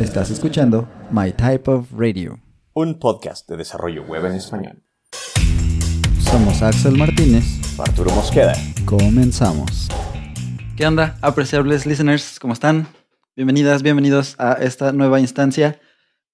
Estás escuchando My Type of Radio. Un podcast de desarrollo web en español. Somos Axel Martínez. Arturo Mosqueda. Comenzamos. ¿Qué onda, apreciables listeners? ¿Cómo están? Bienvenidas, bienvenidos a esta nueva instancia,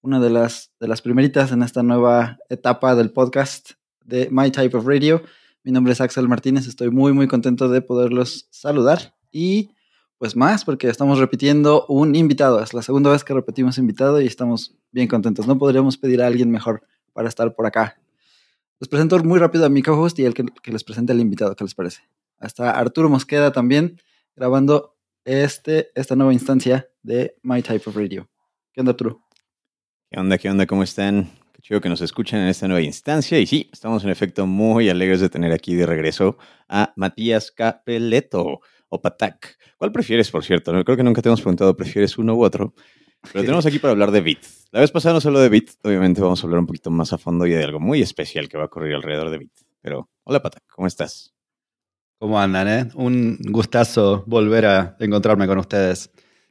una de las, de las primeritas en esta nueva etapa del podcast de My Type of Radio. Mi nombre es Axel Martínez, estoy muy, muy contento de poderlos saludar y pues más porque estamos repitiendo un invitado. Es la segunda vez que repetimos invitado y estamos bien contentos. No podríamos pedir a alguien mejor para estar por acá. Les presento muy rápido a mi co-host y el que, les presente al invitado. ¿Qué les parece? Hasta Arturo Mosqueda también grabando este, esta nueva instancia de My Type of Radio. ¿Qué onda, Arturo? ¿Qué onda? ¿Qué onda? ¿Cómo están? Qué chido que nos escuchen en esta nueva instancia. Y sí, estamos en efecto muy alegres de tener aquí de regreso a Matías Capeleto o Patak. ¿Cuál prefieres, por cierto? No, creo que nunca te hemos preguntado, ¿prefieres uno u otro? Pero tenemos aquí para hablar de Bit. La vez pasada no solo de Bit, obviamente vamos a hablar un poquito más a fondo y de algo muy especial que va a ocurrir alrededor de Bit. Pero, hola Patak, ¿cómo estás? ¿Cómo andan, eh? Un gustazo volver a encontrarme con ustedes.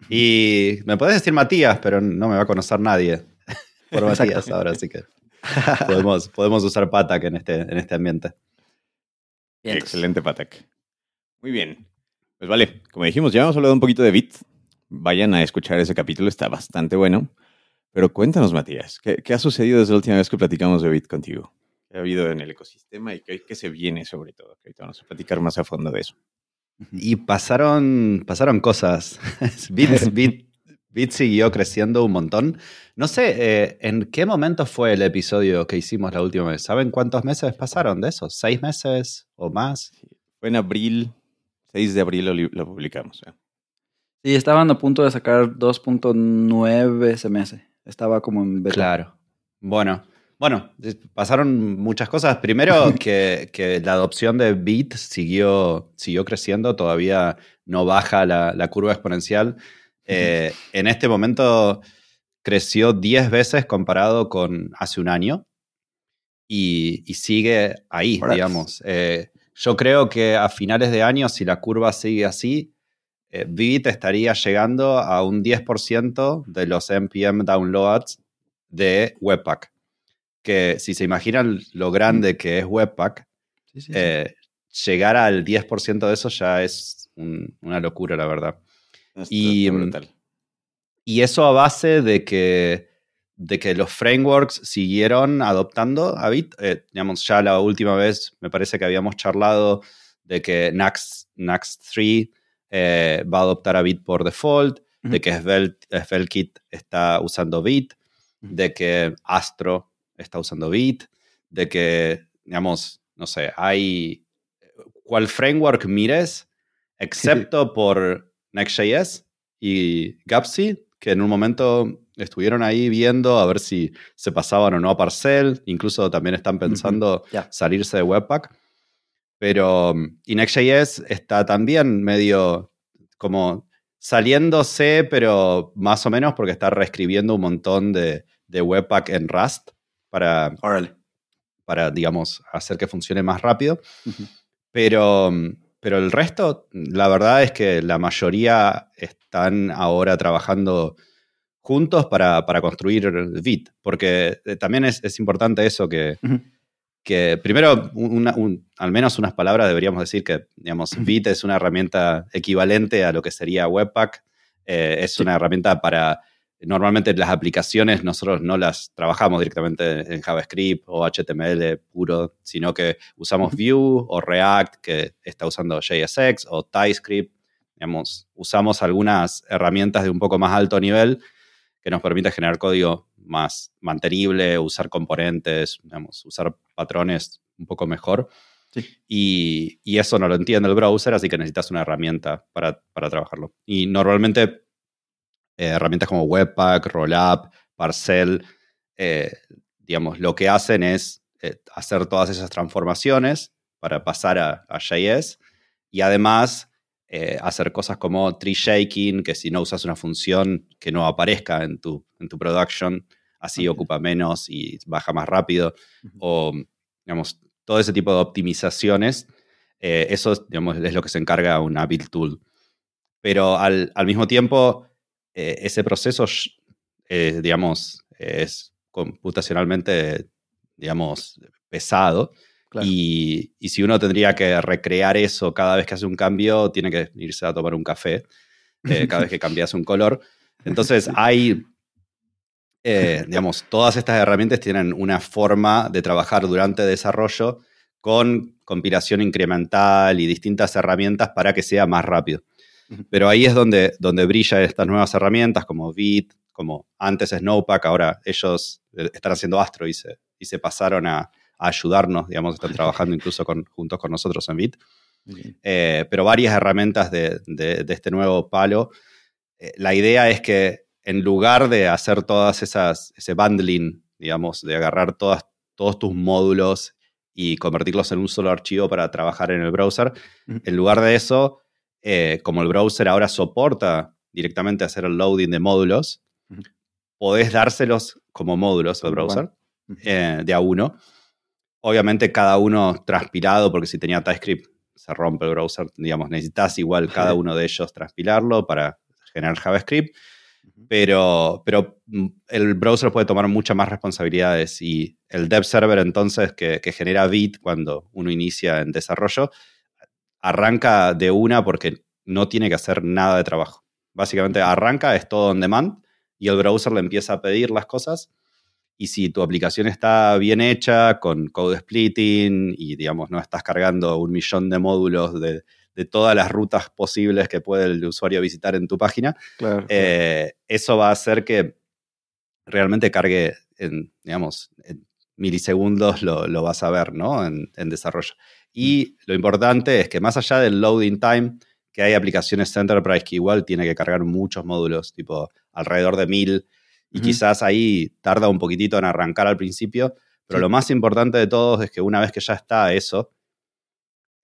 Y me podés decir Matías, pero no me va a conocer nadie por Matías ahora, así que podemos, podemos usar Patak en este, en este ambiente. Bien. Excelente, Patak. Muy bien. Pues vale, como dijimos, ya hemos hablado un poquito de Bit. Vayan a escuchar ese capítulo, está bastante bueno. Pero cuéntanos, Matías, ¿qué, qué ha sucedido desde la última vez que platicamos de Bit contigo? ¿Qué ha habido en el ecosistema y qué, qué se viene sobre todo? Que ahorita vamos a platicar más a fondo de eso. Y pasaron, pasaron cosas. Bit, Bit, Bit siguió creciendo un montón. No sé, eh, ¿en qué momento fue el episodio que hicimos la última vez? ¿Saben cuántos meses pasaron de eso? ¿Seis meses o más? Fue en abril, 6 de abril lo, li- lo publicamos. ¿eh? Sí, estaban a punto de sacar 2.9 SMS. Estaba como en beta. Claro. Bueno, bueno, pasaron muchas cosas. Primero, que, que la adopción de Bit siguió, siguió creciendo, todavía no baja la, la curva exponencial. Eh, en este momento creció 10 veces comparado con hace un año y, y sigue ahí, digamos. Eh, yo creo que a finales de año, si la curva sigue así, eh, estaría llegando a un 10% de los NPM downloads de Webpack. Que si se imaginan lo grande que es Webpack, Sí, sí, sí. eh, llegar al 10% de eso ya es un- una locura, la verdad. Y, mm, brutal. Y eso a base de que, de que los frameworks siguieron adoptando a Bit. Eh, digamos, ya la última vez me parece que habíamos charlado de que Nax, Nax 3 eh, va a adoptar a Bit por default, de que Svelte, SvelteKit está usando Bit, de que Astro está usando Bit, de que, digamos, no sé, hay cual framework mires, excepto por Next.js y Gapsy, que en un momento estuvieron ahí viendo a ver si se pasaban o no a Parcel, incluso también están pensando salirse de Webpack. Pero mm, y Next.js está también medio como saliéndose, pero más o menos porque está reescribiendo un montón de, de Webpack en Rust para, Órale. para, digamos, hacer que funcione más rápido. Pero, pero el resto, la verdad es que la mayoría están ahora trabajando juntos para, para construir Bit, porque eh, también es, es importante eso que, que primero, una- un- al menos unas palabras deberíamos decir que, digamos, Ujú. Bit es una herramienta equivalente a lo que sería Webpack. Eh, es una herramienta para, normalmente las aplicaciones nosotros no las trabajamos directamente en JavaScript o HTML puro, sino que usamos Vue o React, que está usando JSX o TypeScript. Digamos, usamos algunas herramientas de un poco más alto nivel que nos permite generar código más mantenible, usar componentes, digamos, usar patrones un poco mejor. Sí. Y, y eso no lo entiende el browser, así que necesitas una herramienta para, para trabajarlo. Y normalmente eh, herramientas como Webpack, Rollup, Parcel, eh, digamos, lo que hacen es eh, hacer todas esas transformaciones para pasar a, a JS y además eh, hacer cosas como tree shaking, que si no usas una función que no aparezca en tu, en tu production, así ocupa menos y baja más rápido, o digamos, todo ese tipo de optimizaciones, eh, eso digamos, es lo que se encarga una build tool. Pero al, al mismo tiempo, eh, ese proceso digamos, es computacionalmente, digamos, pesado. Claro. Y, y si uno tendría que recrear eso cada vez que hace un cambio, tiene que irse a tomar un café eh, cada vez que cambias un color. Entonces hay, eh, digamos, todas estas herramientas tienen una forma de trabajar durante desarrollo con compilación incremental y distintas herramientas para que sea más rápido. Pero ahí es donde, donde brillan estas nuevas herramientas como Bit, como antes Snowpack, ahora ellos eh, están haciendo Astro y se, y se pasaron a, a ayudarnos, digamos, están trabajando incluso con, juntos con nosotros en Bit. Eh, pero varias herramientas de, de- de este nuevo palo. Eh, la idea es que en lugar de hacer todas esas, ese bundling, digamos, de agarrar todas, todos tus módulos y convertirlos en un solo archivo para trabajar en el browser, en lugar de eso, eh, como el browser ahora soporta directamente hacer el loading de módulos, podés dárselos como módulos al browser de a uno. Obviamente cada uno transpilado, porque si tenía TypeScript se rompe el browser, digamos, necesitas igual cada uno de ellos transpilarlo para generar JavaScript, pero, pero mm, el browser puede tomar muchas más responsabilidades y el dev server entonces que, que genera Bit cuando uno inicia en desarrollo, arranca de una porque no tiene que hacer nada de trabajo. Básicamente arranca, es todo on demand y el browser le empieza a pedir las cosas y si tu aplicación está bien hecha, con code splitting y, digamos, no estás cargando un millón de módulos de, de todas las rutas posibles que puede el usuario visitar en tu página, Claro. claro. eh, eso va a hacer que realmente cargue en, digamos, en milisegundos lo, lo vas a ver, ¿no? En, en desarrollo. Y lo importante es que más allá del loading time, que hay aplicaciones Enterprise que igual tiene que cargar muchos módulos, tipo alrededor de mil, y quizás ahí tarda un poquitito en arrancar al principio, pero Sí. lo más importante de todo es que una vez que ya está eso,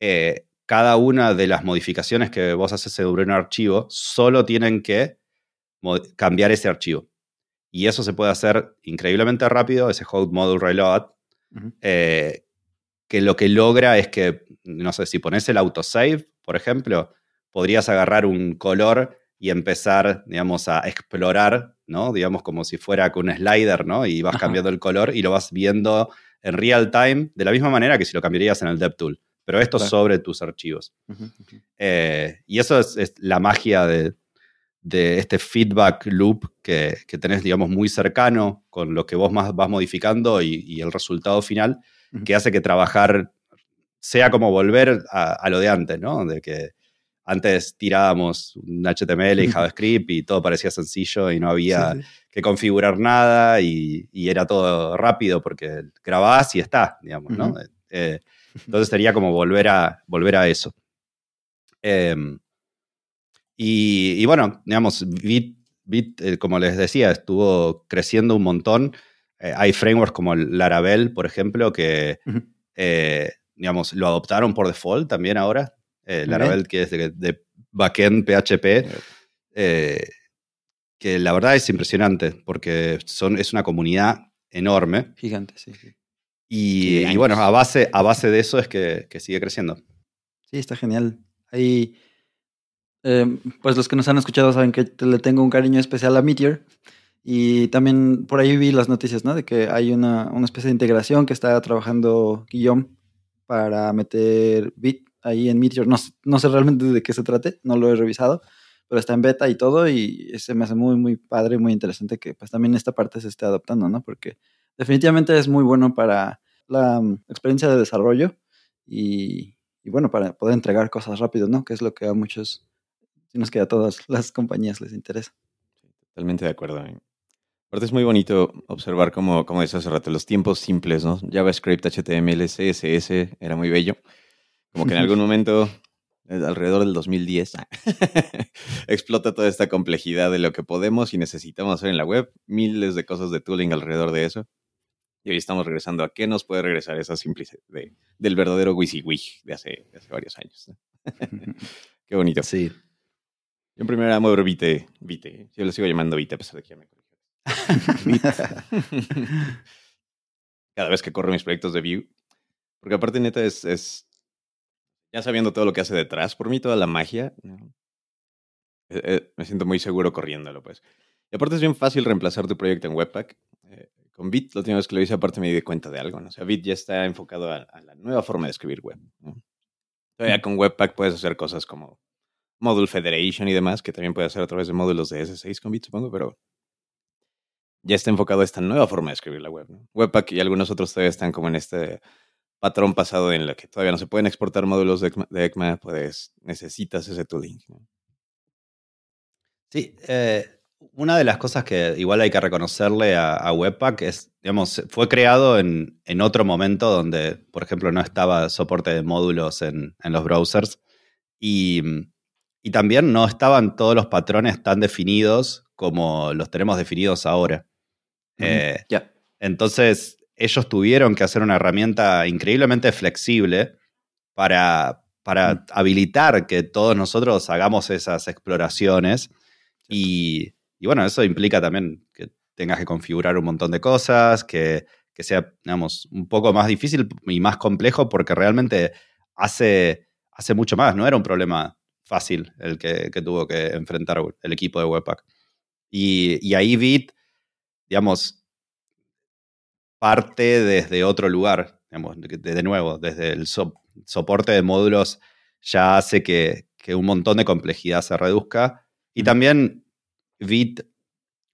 eh, cada una de las modificaciones que vos haces sobre un archivo solo tienen que cambiar ese archivo. Y eso se puede hacer increíblemente rápido, ese hot module reload, eh, que lo que logra es que, no sé, si pones el autosave, por ejemplo, podrías agarrar un color y empezar, digamos, a explorar, ¿no? Digamos, como si fuera con un slider, ¿no? Y vas Ajá. cambiando el color y lo vas viendo en real time, de la misma manera que si lo cambiarías en el DevTool. Pero esto Claro. sobre tus archivos. Eh, y eso es, es la magia de, de este feedback loop que, que tenés, digamos, muy cercano con lo que vos más vas modificando y, y el resultado final, que hace que trabajar sea como volver a, a lo de antes, ¿no? De que antes tirábamos un HTML y JavaScript y todo parecía sencillo y no había Sí, sí. que configurar nada y, y era todo rápido porque grabás y está, digamos, ¿no? Eh, entonces sería como volver a, volver a eso. Em, y, y bueno, digamos, Bit, Bit, eh, como les decía, estuvo creciendo un montón. Eh, hay frameworks como el Laravel, por ejemplo, que, digamos, lo adoptaron por default también ahora. Eh. Laravel, que es de, de backend PHP, eh, que la verdad es impresionante porque son, es una comunidad enorme Gigante, sí, sí. y, bueno, a base, a base de eso es que, que sigue creciendo. Sí, está genial. Ahí, eh, pues los que nos han escuchado saben que le tengo un cariño especial a Meteor. Y también por ahí vi las noticias, ¿no? De que hay una, una especie de integración que está trabajando Guillaume para meter Bit ahí en Meteor. No, no sé realmente de qué se trate, no lo he revisado, pero está en beta y todo y se me hace muy, muy padre, muy interesante que pues también esta parte se esté adaptando, ¿no? Porque definitivamente es muy bueno para la mm, experiencia de desarrollo y, y bueno, para poder entregar cosas rápido, ¿no? Que es lo que a muchos, sino es que a todas las compañías les interesa. Totalmente de acuerdo. eh. Aparte es muy bonito observar cómo, como decía hace rato, los tiempos simples, ¿no? JavaScript, HTML, CSS, era muy bello. Como que en algún momento, eh, alrededor del 2010, explota toda esta complejidad de lo que podemos y necesitamos hacer en la web, miles de cosas de tooling alrededor de eso. Y hoy estamos regresando a qué nos puede regresar esa simplicidad de- del verdadero WYSIWYG de hace, de hace varios años. Qué bonito. Sí. Yo en primera amo ver Vite. Vite. Yo lo sigo llamando Vite a pesar de que ya me. Cada vez que corro mis proyectos de Vue. Porque aparte, neta, es, es. Ya sabiendo todo lo que hace detrás, por mí toda la magia. ¿no? Eh, eh, me siento muy seguro corriéndolo, pues. Y aparte es bien fácil reemplazar tu proyecto en Webpack. Eh, con Bit, la última vez que lo hice, aparte me di cuenta de algo. ¿no? O sea, Bit ya está enfocado a, a la nueva forma de escribir web. ¿no? Todavía con Webpack puedes hacer cosas como Module Federation y demás, que también puedes hacer a través de módulos de S6 con Bit, supongo, pero ya está enfocado a esta nueva forma de escribir la web. ¿no? Webpack y algunos otros todavía están como en este patrón pasado en el que todavía no se pueden exportar módulos de ECMA, de ECMA pues necesitas ese tooling. ¿no? Sí, eh, una de las cosas que igual hay que reconocerle a, a Webpack es, digamos, fue creado en, en, otro momento donde, por ejemplo, no estaba soporte de módulos en, en los browsers y, y, también no estaban todos los patrones tan definidos como los tenemos definidos ahora. Mm -hmm. eh, yeah. Entonces, ellos tuvieron que hacer una herramienta increíblemente flexible para, para mm. habilitar que todos nosotros hagamos esas exploraciones. Y, y, bueno, eso implica también que tengas que configurar un montón de cosas, que, que, sea, digamos, un poco más difícil y más complejo porque realmente hace, hace mucho más. No era un problema fácil el que, que tuvo que enfrentar el equipo de Webpack. Y, y ahí Bit, digamos, parte desde otro lugar, digamos, de, nuevo, desde el so, soporte de módulos ya hace que, que, un montón de complejidad se reduzca. Y también Bit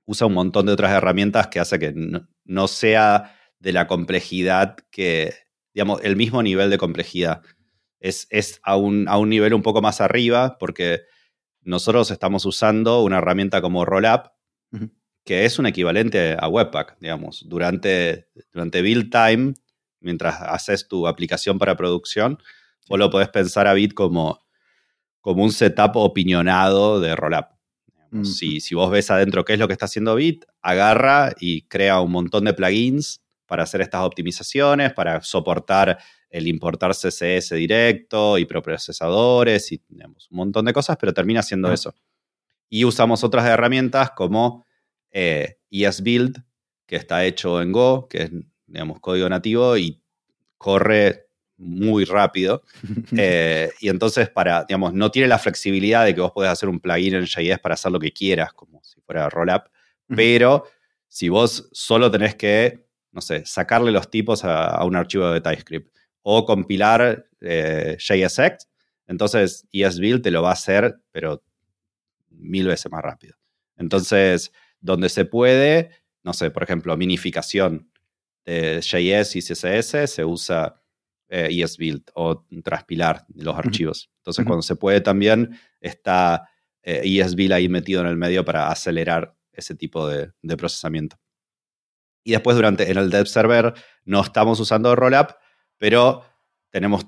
usa un montón de otras herramientas que hace que no, no sea de la complejidad que, digamos, el mismo nivel de complejidad. Es, es a, un, a un nivel un poco más arriba porque nosotros estamos usando una herramienta como Rollup, uh -huh que es un equivalente a Webpack, digamos. Durante, durante build time, mientras haces tu aplicación para producción, vos lo podés pensar a Bit como, como un setup opinionado de Rollup. Mm. Si, si vos ves adentro qué es lo que está haciendo Bit, agarra y crea un montón de plugins para hacer estas optimizaciones, para soportar el importar CSS directo y procesadores y digamos, un montón de cosas, pero termina haciendo ah. eso. Y usamos otras herramientas como eh, ESBuild, que está hecho en Go, que es, digamos, código nativo y corre muy rápido. eh, y entonces, para, digamos, no tiene la flexibilidad de que vos podés hacer un plugin en JS para hacer lo que quieras, como si fuera Rollup, pero si vos solo tenés que, no sé, sacarle los tipos a, a un archivo de TypeScript o compilar eh, JSX, entonces ESBuild te lo va a hacer, pero mil veces más rápido. Entonces, donde se puede, no sé, por ejemplo, minificación de JS y CSS, se usa eh, ESBuild o transpilar los archivos. Entonces, uh -huh. cuando se puede también, está eh, ESBuild ahí metido en el medio para acelerar ese tipo de, de, procesamiento. Y después, durante en el dev server, no estamos usando Rollup, pero tenemos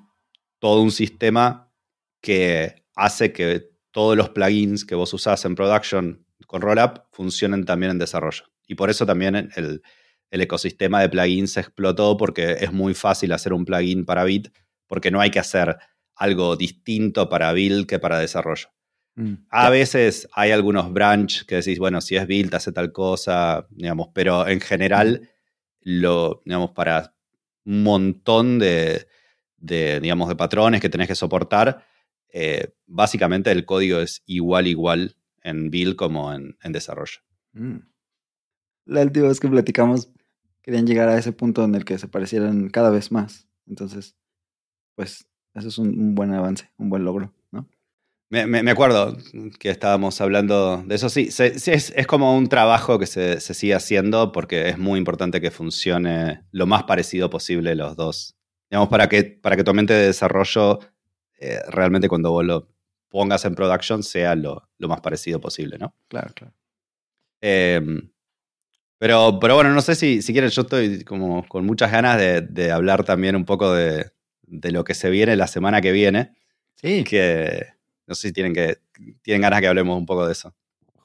todo un sistema que hace que todos los plugins que vos usás en production con Rollup funcionen también en desarrollo. Y por eso también el, el, ecosistema de plugins explotó porque es muy fácil hacer un plugin para Bit porque no hay que hacer algo distinto para build que para desarrollo. Mm. A veces hay algunos branch que decís, bueno, si es build hace tal cosa, digamos, pero en general, mm. lo, digamos, para un montón de, de, digamos, de patrones que tenés que soportar, eh, básicamente el código es igual, igual en build como en, en desarrollo. Mm. La última vez que platicamos, querían llegar a ese punto en el que se parecieran cada vez más. Entonces, pues, eso es un, un buen avance, un buen logro, ¿no? Me, me, me, acuerdo que estábamos hablando de eso. Sí, se, se, es, es, como un trabajo que se, se, sigue haciendo porque es muy importante que funcione lo más parecido posible los dos. Digamos, para que, para que tu mente de desarrollo eh, realmente cuando vos lo pongas en production sea lo, lo más parecido posible, ¿no? Claro, claro. Eh, pero, pero bueno, no sé si, si quieren, yo estoy como con muchas ganas de, de hablar también un poco de, de, lo que se viene la semana que viene. Sí. Que no sé si tienen, que, tienen ganas que hablemos un poco de eso.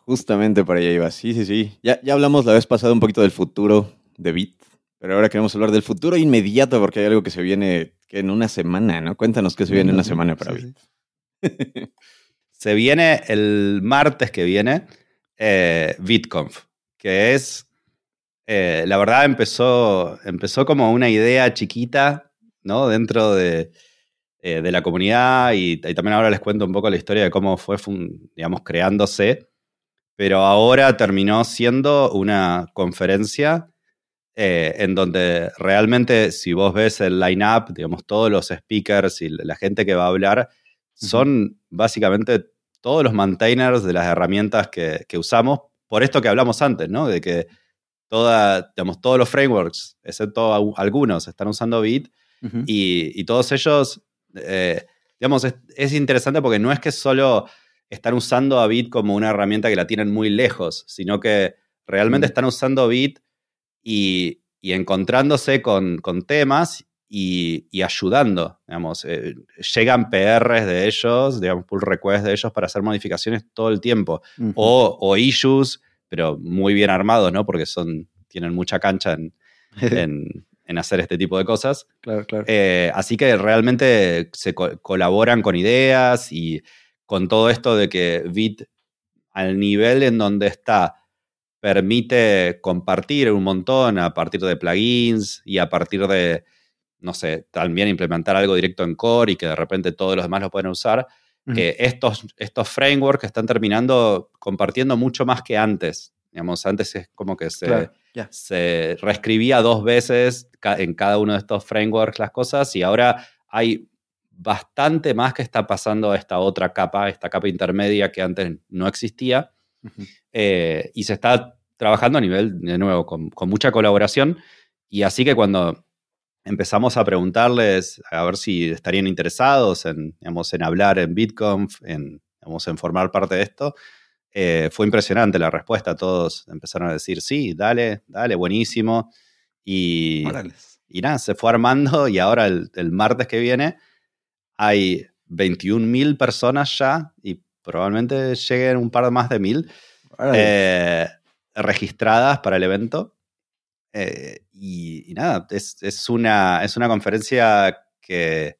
Justamente para allá iba, sí, sí, sí. Ya, ya hablamos la vez pasada un poquito del futuro de Bit, pero ahora queremos hablar del futuro inmediato porque hay algo que se viene que en una semana, ¿no? Cuéntanos qué se viene en una semana para sí, Bit. Sí. Se viene el martes que viene eh, que es, eh, la verdad empezó, empezó como una idea chiquita, ¿no? Dentro de, eh, de la comunidad y, y, también ahora les cuento un poco la historia de cómo fue, digamos, creándose. pero ahora terminó siendo una conferencia eh, en donde realmente si vos ves el line-up, digamos, todos los speakers y la gente que va a hablar, son básicamente todos los maintainers de las herramientas que, que usamos, por esto que hablamos antes, ¿no? De que toda, digamos, todos los frameworks, excepto algunos, están usando Bit y, todos ellos, eh, digamos, es, interesante porque no es que solo están usando a Bit como una herramienta que la tienen muy lejos, sino que realmente están usando Bit y, encontrándose con, temas y, ayudando, digamos, eh, llegan PRs de ellos, digamos, pull requests de ellos para hacer modificaciones todo el tiempo, o, o issues pero muy bien armados, ¿no? Porque son, tienen mucha cancha en, en, hacer este tipo de cosas. Claro, claro. Eh, así que realmente se colaboran con ideas y con todo esto de que Bit, al nivel en donde está, permite compartir un montón a partir de plugins y a partir de, no sé, también implementar algo directo en core y que de repente todos los demás lo pueden usar estos, estos frameworks están terminando compartiendo mucho más que antes. Digamos, antes es como que se, se reescribía dos veces en cada uno de estos frameworks las cosas y ahora hay bastante más que está pasando a esta otra capa, esta capa intermedia que antes no existía. Eh, y se está trabajando a nivel, de nuevo, con, con, mucha colaboración. Y así que cuando empezamos a preguntarles a ver si estarían interesados en, en hablar en BitConf, en, en formar parte de esto. Eh, fue impresionante la respuesta, todos empezaron a decir, sí, dale, dale, buenísimo. Y, y nada, se fue armando y ahora el, martes que viene hay 21.000 personas ya y probablemente lleguen un par más de mil eh, registradas para el evento. Eh, y, nada, es, una, es una conferencia que,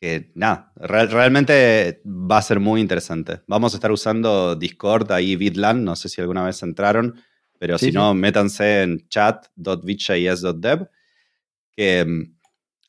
que nada, realmente va a ser muy interesante. Vamos a estar usando Discord, ahí Bitland, no sé si alguna vez entraron, pero si no, métanse en chat.bitjs.dev, que mm,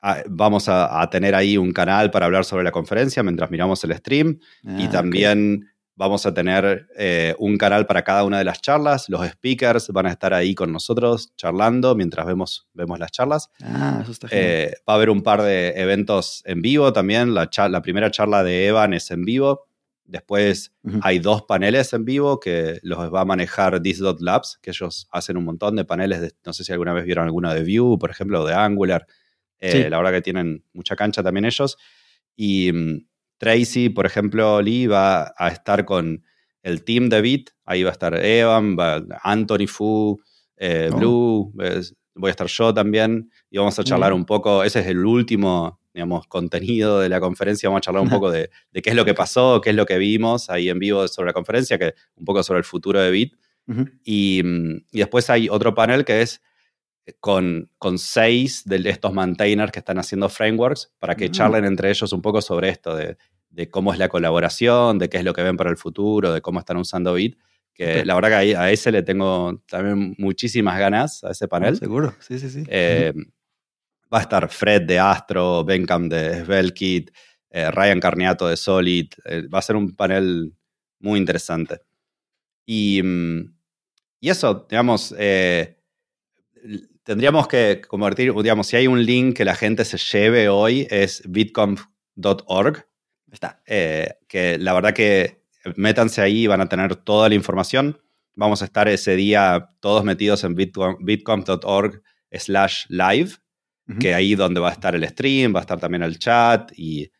ah, vamos a, tener ahí un canal para hablar sobre la conferencia mientras miramos el stream y ah, también... Vamos a tener eh, un canal para cada una de las charlas. Los speakers van a estar ahí con nosotros charlando mientras vemos, vemos las charlas. Ah, eso está eh, va a haber un par de eventos en vivo también. La, la primera charla de Evan es en vivo. Después hay dos paneles en vivo que los va a manejar This.labs, que ellos hacen un montón de paneles. no sé si alguna vez vieron alguna de Vue, por ejemplo, o de Angular. Eh, la verdad que tienen mucha cancha también ellos. Y mm, Tracy, por ejemplo, Lee va a estar con el team de Beat. Ahí va a estar Evan, va Anthony Fu, eh, oh. Blue, voy a estar yo también. Y vamos a charlar un poco. Ese es el último, digamos, contenido de la conferencia. Vamos a charlar un poco de, qué es lo que pasó, qué es lo que vimos ahí en vivo sobre la conferencia, que un poco sobre el futuro de Beat. y, después hay otro panel que es con, con seis de estos maintainers que están haciendo frameworks para que mm. charlen entre ellos un poco sobre esto de de cómo es la colaboración, de qué es lo que ven para el futuro, de cómo están usando Bit. Que la verdad que a ese le tengo también muchísimas ganas, a ese panel. seguro, sí, sí, sí. Eh, va a estar Fred de Astro, Benham de Svelkit, eh, Ryan Carniato de Solid. Eh, va a ser un panel muy interesante. Y, mm, y eso, digamos, tendríamos que convertir, digamos, si hay un link que la gente se lleve hoy es bitconf.org Está. Eh, que la verdad que métanse ahí y van a tener toda la información. Vamos a estar ese día todos metidos en bitconf.org slash live, que ahí donde va a estar el stream, va a estar también el chat y,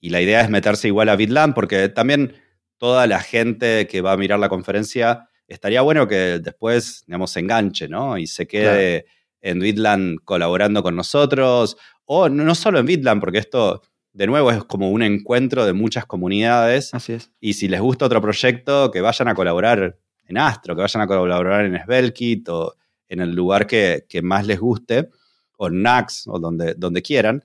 la idea es meterse igual a Bitland porque también toda la gente que va a mirar la conferencia estaría bueno que después, digamos, se enganche, ¿no? Y se quede en Bitland colaborando con nosotros, o no solo en Bitland, porque esto de nuevo, es como un encuentro de muchas comunidades. Así es. Y si les gusta otro proyecto, que vayan a colaborar en Astro, que vayan a colaborar en Svelkit o en el lugar que, más les guste, o en Nax, o donde, donde quieran.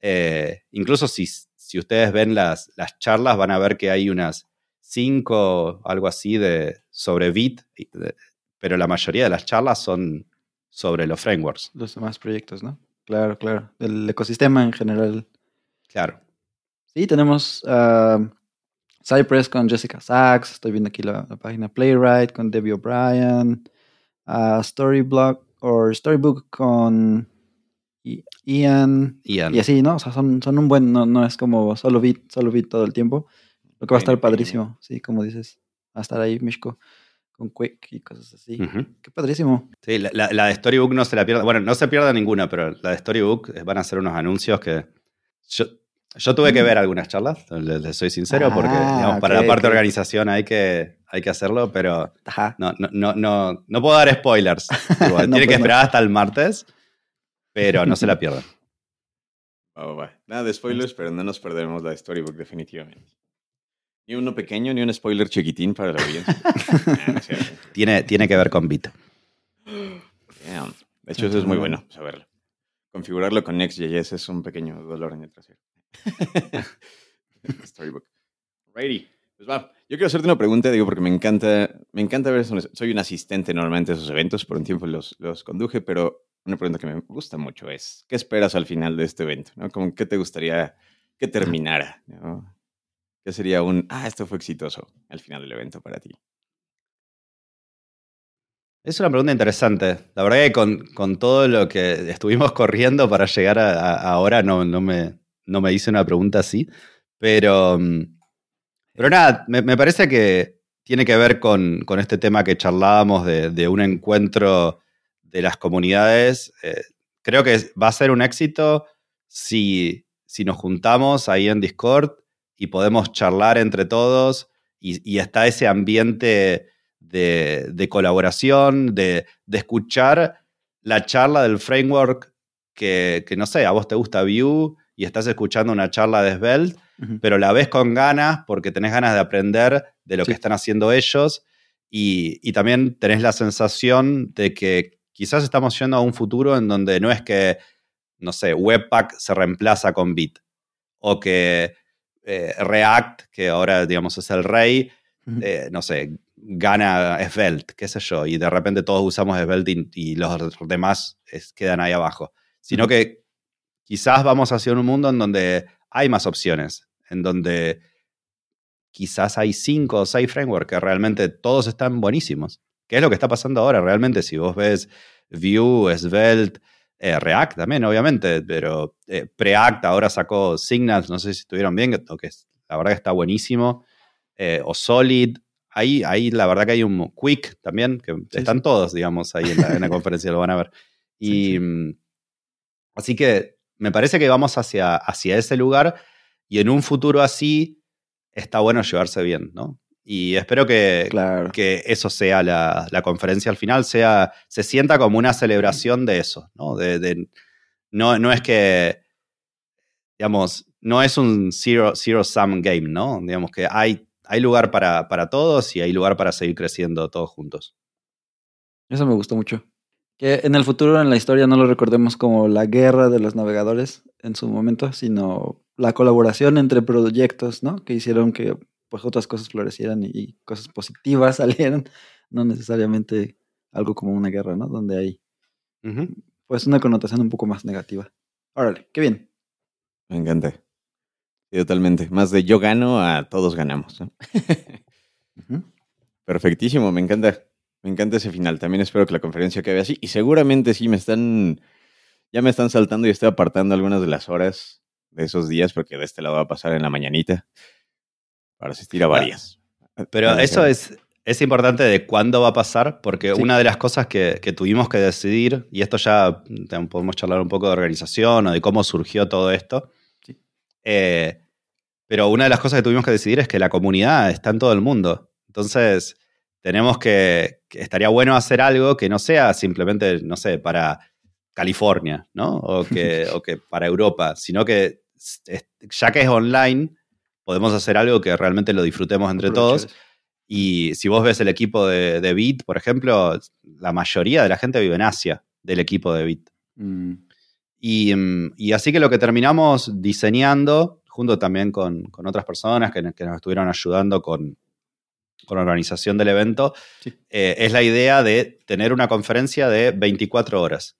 Eh, incluso si, si ustedes ven las, las charlas, van a ver que hay unas cinco, algo así, de, sobre Bit, pero la mayoría de las charlas son sobre los frameworks. Los demás proyectos, ¿no? Claro, claro. El ecosistema en general. Claro. Sí, tenemos. Ah, Cypress con Jessica Sachs, estoy viendo aquí la, la página Playwright con Debbie O'Brien, uh, Storyblock o Storybook con Ian, Ian. y así, ¿no? O sea, son, son un buen, no, no es como solo beat, solo beat todo el tiempo. Lo que va a estar Pequeño, padrísimo, sí, como dices. Va a estar ahí Mishko con Quick y cosas así. Qué padrísimo. Sí, la, la- la de Storybook no se la pierda. Bueno, no se pierda ninguna, pero la de Storybook eh, van a ser unos anuncios que. Yo, yo tuve que ver algunas charlas, les, les soy sincero, porque Mm. Ah, digamos, para la parte de organización hay que, hay que hacerlo, pero Ajá. no, no, no, no, no puedo dar spoilers. No, Tiene pues que no. esperar hasta el martes, pero no se la pierdan. Va. Nada de spoilers, pero no nos perderemos la Storybook, definitivamente. Ni uno pequeño, ni un spoiler chiquitín para la audiencia. Ah. Tiene, tiene que ver con. Damn. De hecho, eso es muy bueno saberlo. Configurarlo con Next.js es un pequeño dolor en el trasero. Storybook. Righty. Pues va. Yo quiero hacerte una pregunta, digo, porque me encanta, me encanta ver eso. Soy un asistente normalmente a esos eventos, por un tiempo los, los conduje, pero una pregunta que me gusta mucho es, ¿qué esperas al final de este evento? ¿no? Como, ¿Qué te gustaría que terminara? ¿no? ¿Qué sería un, ah, esto fue exitoso al final del evento para ti? Es una pregunta interesante. La verdad que con, con todo lo que estuvimos corriendo para llegar a, ahora no, no, me, no me hice una pregunta así. Pero, mm, pero nada, me, me parece que tiene que ver con, con este tema que charlábamos de, de un encuentro de las comunidades. Eh, creo que va a ser un éxito si, si nos juntamos ahí en Discord y podemos charlar entre todos y, y está ese ambiente de, de colaboración, de, de escuchar la charla del framework que, que, no sé, a vos te gusta Vue y estás escuchando una charla de Svelte, pero la ves con ganas porque tenés ganas de aprender de lo Sí. que están haciendo ellos y, y también tenés la sensación de que quizás estamos yendo a un futuro en donde no es que, no sé, Webpack se reemplaza con Bit o que eh, React, que ahora digamos es el rey, eh, no sé, gana Svelte, qué sé yo, y de repente todos usamos Svelte y, y los demás es- quedan ahí abajo. Sino que quizás vamos hacia un mundo en donde hay más opciones, en donde quizás hay cinco o seis frameworks que realmente todos están buenísimos. ¿Qué es lo que está pasando ahora? Realmente, si vos ves Vue, Svelte, eh, React también, obviamente, pero eh, Preact ahora sacó Signals, no sé si estuvieron bien, que, que la verdad que está buenísimo, eh, o Solid. Ahí, ahí la verdad que hay un Quick también, que Sí, están sí. todos, digamos, ahí en la, en la conferencia, lo van a ver. Y Sí, mm, así que me parece que vamos hacia, hacia ese lugar y en un futuro así está bueno llevarse bien, ¿no? Y espero que, Claro. que eso sea la, la conferencia al final, sea, se sienta como una celebración de eso, ¿no? De, de- no, no es que, digamos, no es un zero, zero sum game, ¿no? Digamos que hay, hay lugar para, para todos y hay lugar para seguir creciendo todos juntos. Eso me gustó mucho. Que en el futuro, en la historia, no lo recordemos como la guerra de los navegadores en su momento, sino la colaboración entre proyectos, ¿no? Que hicieron que pues otras cosas florecieran y, y cosas positivas salieran, no necesariamente algo como una guerra, ¿no? Donde hay pues una connotación un poco más negativa. Órale, qué bien. Me encanta. Sí, totalmente. Más de yo gano a todos ganamos. Perfectísimo, me encanta. Me encanta ese final. También espero que la conferencia acabe así. Y seguramente sí me están. Ya me están saltando y estoy apartando algunas de las horas de esos días, porque de este lado va a pasar en la mañanita. Para asistir a varias. Pero Ah, eso es, es importante de cuándo va a pasar, porque Sí. una de las cosas que, que tuvimos que decidir, y esto ya podemos charlar un poco de organización o de cómo surgió todo esto. Eh, pero una de las cosas que tuvimos que decidir es que la comunidad está en todo el mundo. Entonces, tenemos que, que estaría bueno hacer algo que no sea simplemente, no sé, para California, ¿no? O que, o que para Europa, sino que ya que es online, podemos hacer algo que realmente lo disfrutemos entre todos. Y si vos ves el equipo de, de Bit, por ejemplo, la mayoría de la gente vive en Asia, del equipo de Bit. Mm, Y, mm, y así que lo que terminamos diseñando, junto también con, con otras personas que, que nos estuvieron ayudando con, con la organización del evento, Sí. eh, es la idea de tener una conferencia de 24 horas,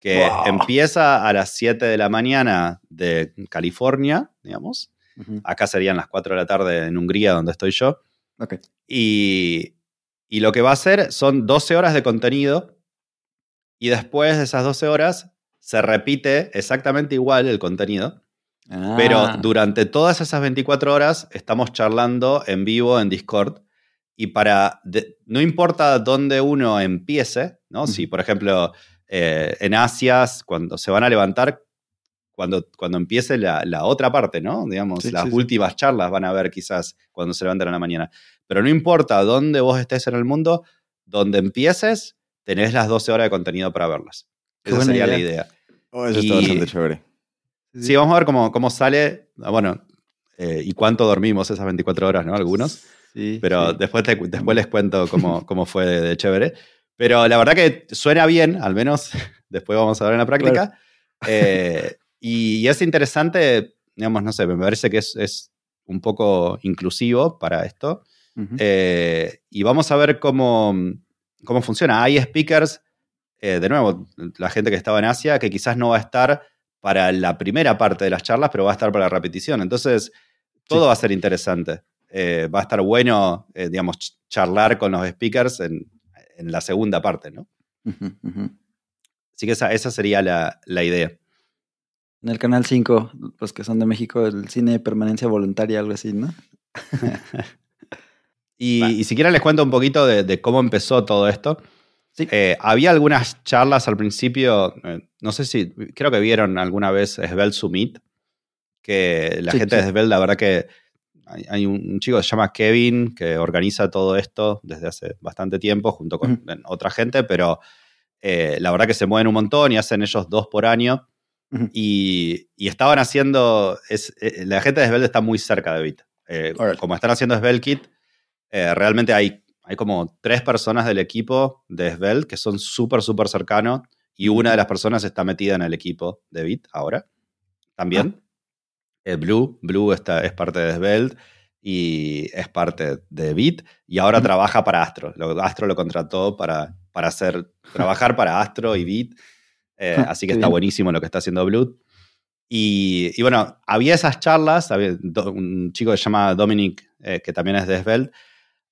que Wow. empieza a las 7 de la mañana de California, digamos. Acá serían las 4 de la tarde en Hungría, donde estoy yo. Y, y lo que va a hacer son 12 horas de contenido y después de esas 12 horas se repite exactamente igual el contenido, pero Ah, durante todas esas 24 horas estamos charlando en vivo en Discord y para, de- no importa dónde uno empiece, ¿no? Si, Ujú. por ejemplo, eh, en Asia, cuando se van a levantar, cuando, cuando empiece la, la otra parte, ¿no? Digamos, Sí, las sí, sí. últimas charlas van a ver quizás cuando se levanten a la mañana. Pero no importa dónde vos estés en el mundo, donde empieces, tenés las 12 horas de contenido para verlas. Qué Esa sería la idea. Oh, eso está Y- bastante chévere. sí, vamos a ver cómo, cómo sale, ah, bueno, eh, y cuánto dormimos esas 24 horas, ¿no? Algunos. sí, Pero sí. después, te- después les cuento cómo, cómo fue de, de chévere. Pero la verdad que suena bien, al menos después vamos a ver en la práctica. Eh, y, y es interesante, digamos, no sé, me parece que es, es un poco inclusivo para esto. Ujú. Eh, y vamos a ver cómo, cómo funciona. Hay speakers, eh, de nuevo, la gente que estaba en Asia, que quizás no va a estar para la primera parte de las charlas, pero va a estar para la repetición. Entonces, todo Sí. va a ser interesante. Eh, va a estar bueno, eh, digamos, ch- charlar con los speakers en, en la segunda parte, ¿no? Así que esa, esa sería la, la idea. En el canal 5, los que son de México, el cine de permanencia voluntaria, algo así, ¿no? Y, si quieren les cuento un poquito de, de cómo empezó todo esto. Sí. Eh, había algunas charlas al principio, eh, no sé si, creo que vieron alguna vez Svelte Summit, que la Sí, gente sí. de Svelte, la verdad que hay, hay un, un chico que se llama Kevin que organiza todo esto desde hace bastante tiempo junto con otra gente, pero eh, la verdad que se mueven un montón y hacen ellos dos por año. Y, y estaban haciendo, es, la gente de Svelte está muy cerca de Bit. Como están haciendo SvelteKit, eh, realmente hay, hay como tres personas del equipo de Svelte que son súper, súper cercanos y una de las personas está metida en el equipo de Bit ahora también. Eh, Blue, Blue está, es parte de Svelte y es parte de Bit y ahora trabaja para Astro. Lo- Astro lo contrató para, para hacer, trabajar para Astro y Bit. Eh, Ah, así que está bien. buenísimo lo que está haciendo Blue. Y, y bueno, había esas charlas, había do- un chico que se llama Dominic, eh, que también es de Svelte,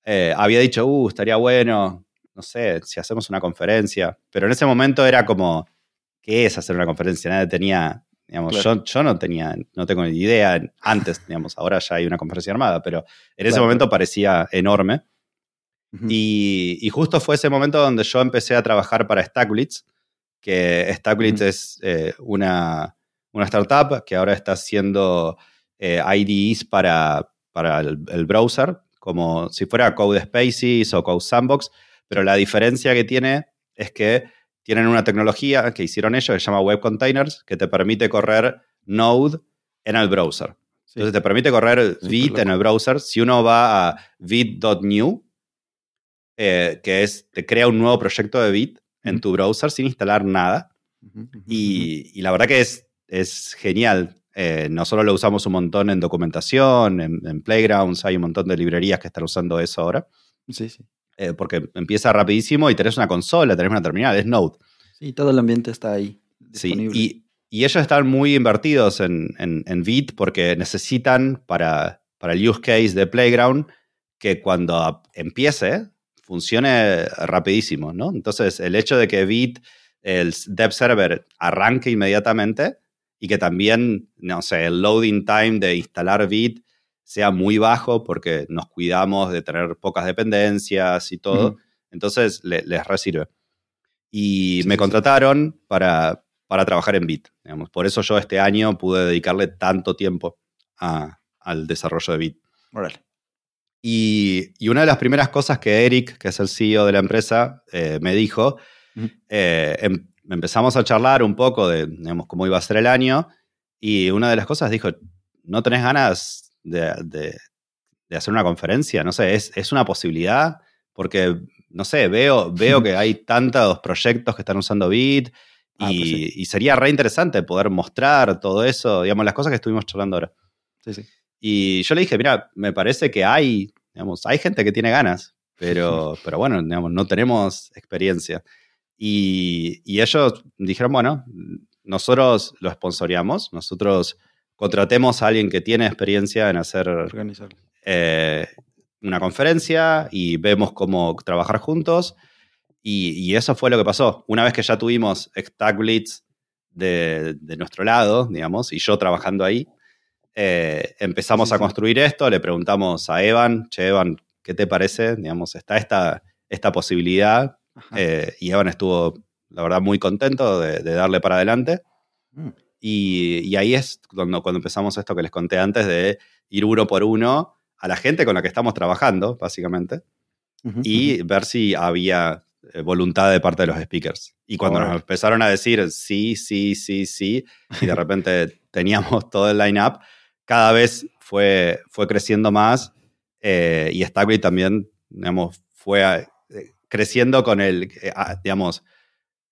eh, había dicho, uh, estaría bueno, no sé, si hacemos una conferencia, pero en ese momento era como, ¿qué es hacer una conferencia? Nadie tenía, digamos, Claro. yo, yo no tenía, no tengo ni idea antes, digamos, ahora ya hay una conferencia armada, pero en ese momento parecía enorme. Y, y justo fue ese momento donde yo empecé a trabajar para Stackblitz, que Stackblitz Ujú. es eh, una, una startup que ahora está haciendo eh, IDEs para, para el, el browser, como si fuera Code Spaces o Code Sandbox, pero la diferencia que tiene es que tienen una tecnología que hicieron ellos que se llama Web Containers, que te permite correr Node en el browser. Sí. Entonces te permite correr Súper Vite en el browser. Si uno va a vite.new, eh, que es, te crea un nuevo proyecto de Vite en tu browser sin instalar nada. Y, y la verdad que es, es genial. Eh, nosotros lo usamos un montón en documentación, en, en Playgrounds, hay un montón de librerías que están usando eso ahora. Sí, sí. eh, porque empieza rapidísimo y tenés una consola, tenés una terminal, es Node. Sí, todo el ambiente está ahí. Sí, Disponible. y, y ellos están muy invertidos en, en, en Vite porque necesitan para, para el use case de Playground que cuando empiece funcione rapidísimo, ¿no? Entonces, el hecho de que Vite, el dev server, arranque inmediatamente y que también, no sé, el loading time de instalar Vite sea muy bajo porque nos cuidamos de tener pocas dependencias y todo. Entonces, le- les resirve. Y Sí, me sí, sí. contrataron para, para trabajar en Bit. Digamos. Por eso yo este año pude dedicarle tanto tiempo a- al desarrollo de Bit. Órale. Y, y una de las primeras cosas que Eric, que es el CEO de la empresa, eh, me dijo, Ujú. eh, em- empezamos a charlar un poco de digamos, cómo iba a ser el año. Y una de las cosas dijo, ¿no tenés ganas de, de- de hacer una conferencia? No sé, ¿es, es una posibilidad? Porque, no sé, veo, veo que hay tantos proyectos que están usando Bit y, Ah, pues sí. y sería re interesante poder mostrar todo eso, digamos, las cosas que estuvimos charlando ahora. Sí, sí. Y yo le dije, mira, me parece que hay, digamos, hay gente que tiene ganas, pero, pero bueno, digamos, no tenemos experiencia. Y, y ellos dijeron, bueno, nosotros lo sponsoreamos, nosotros contratemos a alguien que tiene experiencia en hacer Organizar. eh, una conferencia y vemos cómo trabajar juntos. Y, y eso fue lo que pasó. Una vez que ya tuvimos Stack Blitz de, de nuestro lado, digamos, y yo trabajando ahí, eh, empezamos Sí, a sí. construir esto, le preguntamos a Evan, che, Evan, ¿qué te parece? Digamos, está esta, esta posibilidad. Eh, y Evan estuvo, la verdad, muy contento de, de darle para adelante. Mm. Y, y ahí es cuando, cuando empezamos esto que les conté antes de ir uno por uno a la gente con la que estamos trabajando, básicamente, Ujú, y ujú. ver si había eh, voluntad de parte de los speakers. Y cuando Órale. nos empezaron a decir sí, sí, sí, sí, y de repente teníamos todo el line-up, cada vez fue, fue creciendo más eh, y Stackbly también, digamos, fue creciendo con el, eh, ah, digamos,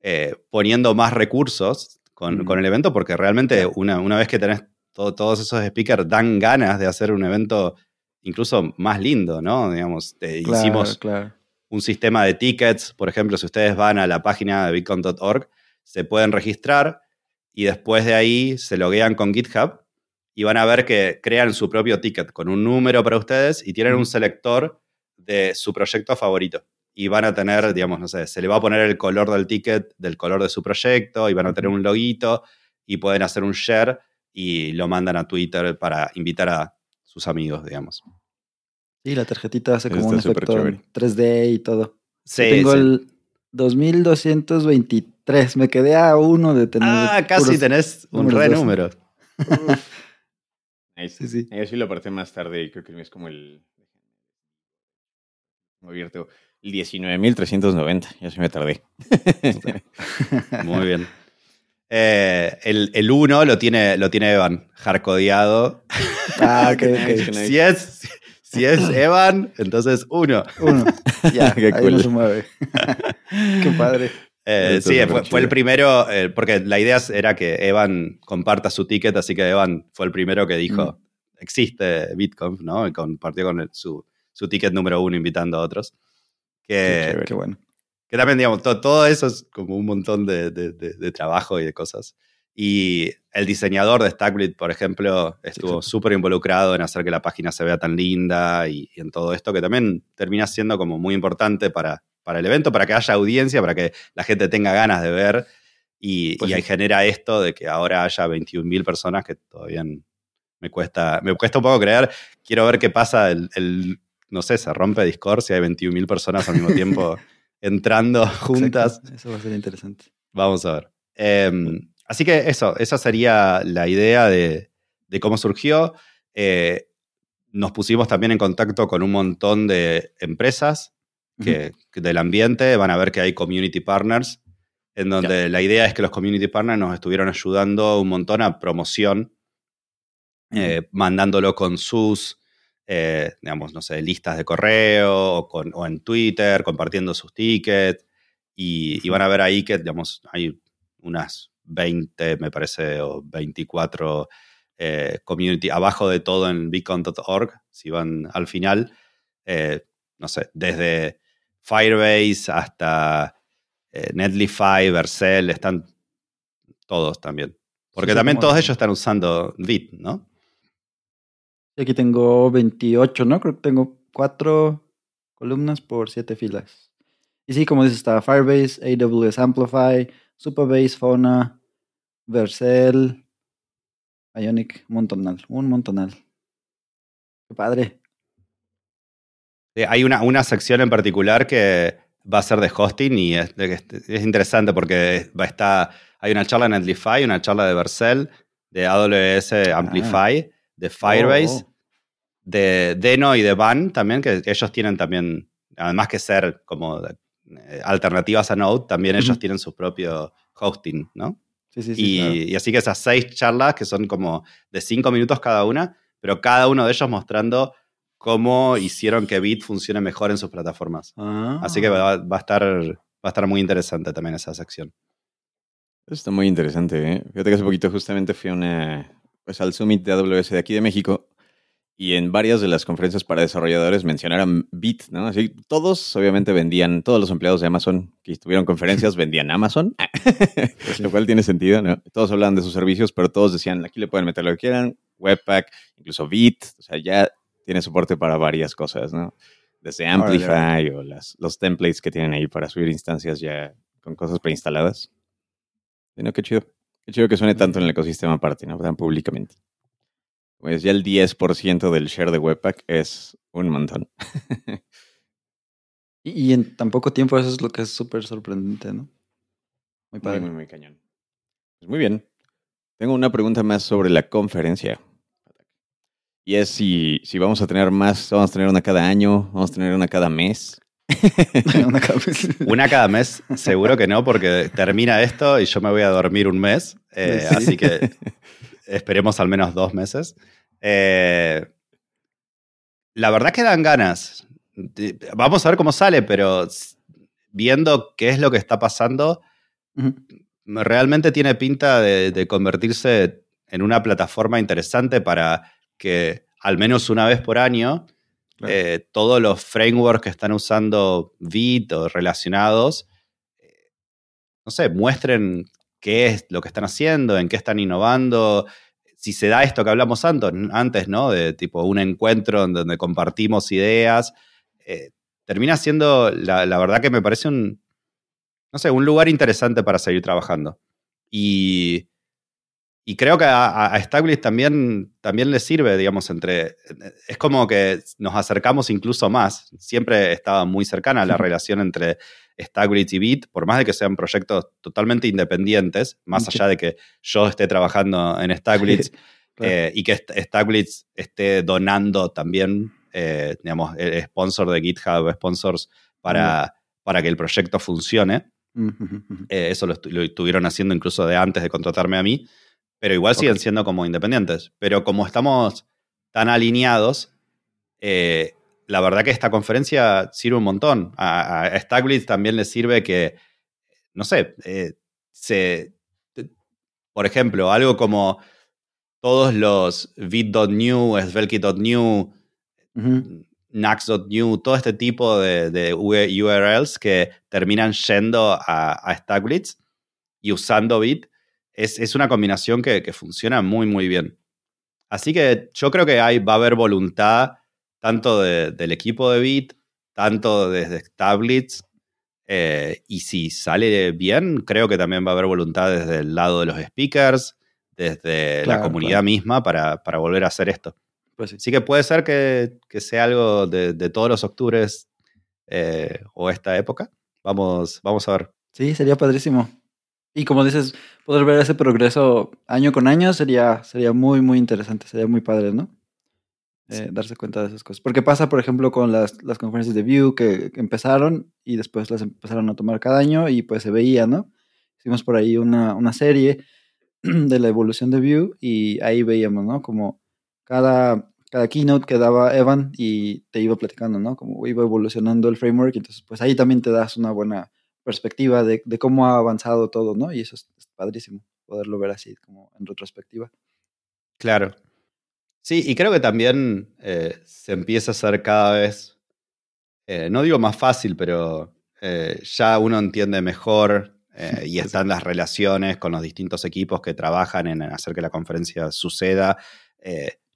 eh, poniendo más recursos con, el evento, porque realmente una, una vez que tenés to- todos esos speakers, dan ganas de hacer un evento incluso más lindo, ¿no? Digamos, eh, Claro, hicimos claro. un sistema de tickets. Por ejemplo, si ustedes van a la página de bitcoin.org, se pueden registrar y después de ahí se loguean con GitHub y van a ver que crean su propio ticket con un número para ustedes y tienen un selector de su proyecto favorito. Y van a tener, digamos, no sé, se le va a poner el color del ticket del color de su proyecto y van a tener un loguito y pueden hacer un share y lo mandan a Twitter para invitar a sus amigos, digamos. Sí, la tarjetita hace como Está un súper efecto en chévere. 3D y todo. Sí, Yo tengo sí. el 2223. Me quedé a uno de tener. Ah, casi tenés un re número. Sí, sí. Yo sí lo aparté más tarde y creo que es como el. Tengo abierto el 19.390. Ya se me tardé. Muy bien. Eh, el 1 lo tiene, lo tiene Evan, hardcodeado. Ah, ok, Nice, ok. nice. Si es, si es Evan, entonces 1. Uno. Ya, Qué ahí cool. no se mueve. Qué padre. Eh, sí, fue, el primero, eh, porque la idea era que Evan comparta su ticket, así que Evan fue el primero que dijo, existe Bitcoin, ¿no? Y compartió con el- su, su ticket número uno invitando a otros. Que, chévere. Qué bueno. que también, digamos, to- todo eso es como un montón de, de- de- de trabajo y de cosas. Y el diseñador de Stackblit, por ejemplo, estuvo súper involucrado en hacer que la página se vea tan linda y, y en todo esto, que también termina siendo como muy importante para, para el evento, para que haya audiencia, para que la gente tenga ganas de ver. Y, Pues y sí. ahí genera esto de que ahora haya 21.000 personas, que todavía me cuesta, me cuesta un poco creer. Quiero ver qué pasa el, el- no sé, se rompe Discord si hay 21.000 personas al mismo tiempo entrando juntas. Exacto. Eso va a ser interesante. Vamos a ver. Eh, así que eso, esa sería la idea de, de cómo surgió. Eh, nos pusimos también en contacto con un montón de empresas que, que del ambiente. Van a ver que hay community partners, en donde la idea es que los community partners nos estuvieron ayudando un montón a promoción, eh, mandándolo con sus, eh, digamos, no sé, listas de correo o, con- o en Twitter, compartiendo sus tickets. Y, y van a ver ahí que, digamos, hay unas 20, me parece, o 24 eh, community, abajo de todo en bitcoin.org, si van al final, eh, no sé, desde Firebase hasta Netlify, Vercel, están todos también. Porque sí, también todos ellos están usando Bit, ¿no? Y aquí tengo 28, ¿no? Creo que tengo cuatro columnas por siete filas. Y sí, como dices, está Firebase, AWS Amplify, Supabase, Fauna, Vercel, Ionic, un montonal, un montonal. Qué padre. Hay una, una sección en particular que va a ser de hosting y es, interesante porque va a estar, hay una charla en Netlify, una charla de Vercel, de AWS Amplify, de Firebase, Oh, de Deno y de Van también, que ellos tienen también, además que ser como eh, alternativas a Node, también ellos tienen su propio hosting, ¿no? Sí, sí, sí. y, claro. y así que esas seis charlas, que son como de cinco minutos cada una, pero cada uno de ellos mostrando cómo hicieron que Bit funcione mejor en sus plataformas. Ah. Así que va, va a estar, va a estar muy interesante también esa sección. Está muy interesante, ¿eh? Fíjate que hace poquito justamente fui a una, pues, al Summit de AWS de aquí de México y en varias de las conferencias para desarrolladores mencionaron Bit, ¿no? Así, todos obviamente vendían, todos los empleados de Amazon que tuvieron conferencias vendían Amazon, lo cual tiene sentido, ¿no? Todos hablaban de sus servicios, pero todos decían, aquí le pueden meter lo que quieran, Webpack, incluso Vite, o sea, ya tiene soporte para varias cosas, ¿no? Desde Amplify o las, los templates que tienen ahí para subir instancias ya con cosas preinstaladas. Bueno, qué chido. Qué chido que suene tanto en el ecosistema aparte, ¿no? Tan públicamente. Pues ya el 10% del share de Webpack es un montón. y, en tan poco tiempo eso es lo que es súper sorprendente, ¿no? Muy padre. Muy, muy, muy cañón. Pues muy bien. Tengo una pregunta más sobre la conferencia. Y es si, si vamos a tener más, vamos a tener una cada año, vamos a tener una cada mes. una, cada mes. una cada mes, seguro que no, porque termina esto y yo me voy a dormir un mes. Eh, así que esperemos al menos dos meses. Eh, la verdad que dan ganas. Vamos a ver cómo sale, pero viendo qué es lo que está pasando, realmente tiene pinta de, convertirse en una plataforma interesante para que al menos una vez por año eh, todos los frameworks que están usando Vite o relacionados, eh, no sé, muestren qué es lo que están haciendo, en qué están innovando. Si se da esto que hablamos antes, ¿no? De tipo un encuentro en donde compartimos ideas, eh, termina siendo, la, verdad que me parece un, no sé, un lugar interesante para seguir trabajando. Y, y creo que a, a también, también le sirve, digamos, entre... Es como que nos acercamos incluso más. Siempre estaba muy cercana la relación entre Staglitz y Bit, por más de que sean proyectos totalmente independientes, más allá de que yo esté trabajando en Staglitz eh, y que Staglitz esté donando también, eh, digamos, el sponsor de GitHub, sponsors para, para que el proyecto funcione. Eh, eso lo, estuvieron haciendo incluso de antes de contratarme a mí, pero igual siguen siendo como independientes. Pero como estamos tan alineados, eh, la verdad que esta conferencia sirve un montón. A, a también le sirve que, no sé, eh, se, por ejemplo, algo como todos los bit.new, svelkit.new, Nax.new, todo este tipo de, URLs que terminan yendo a, a y usando Bit, es, una combinación que, funciona muy, muy bien. Así que yo creo que hay, va a haber voluntad tanto del equipo de Bit, tanto desde Staglitz, eh, y si sale bien, creo que también va a haber voluntad desde el lado de los speakers, desde la comunidad misma para, para volver a hacer esto. Pues sí. que puede ser que, sea algo de, todos los octubres eh, o esta época. Vamos, vamos a ver. Sí, sería padrísimo. Y como dices, poder ver ese progreso año con año sería, sería muy, muy interesante, sería muy padre, ¿no? Eh, darse cuenta de esas cosas. Porque pasa, por ejemplo, con las, las conferencias de View que, empezaron y después las empezaron a tomar cada año y pues se veía, ¿no? Hicimos por ahí una, una serie de la evolución de View y ahí veíamos, ¿no? Como cada, cada keynote que daba Evan y te iba platicando, ¿no? Como iba evolucionando el framework, entonces pues ahí también te das una buena perspectiva de, cómo ha avanzado todo, ¿no? Y eso es, padrísimo, poderlo ver así, como en retrospectiva. Claro. Sí, y creo que también eh, se empieza a hacer cada vez, eh, no digo más fácil, pero eh, ya uno entiende mejor y están las relaciones con los distintos equipos que trabajan en hacer que la conferencia suceda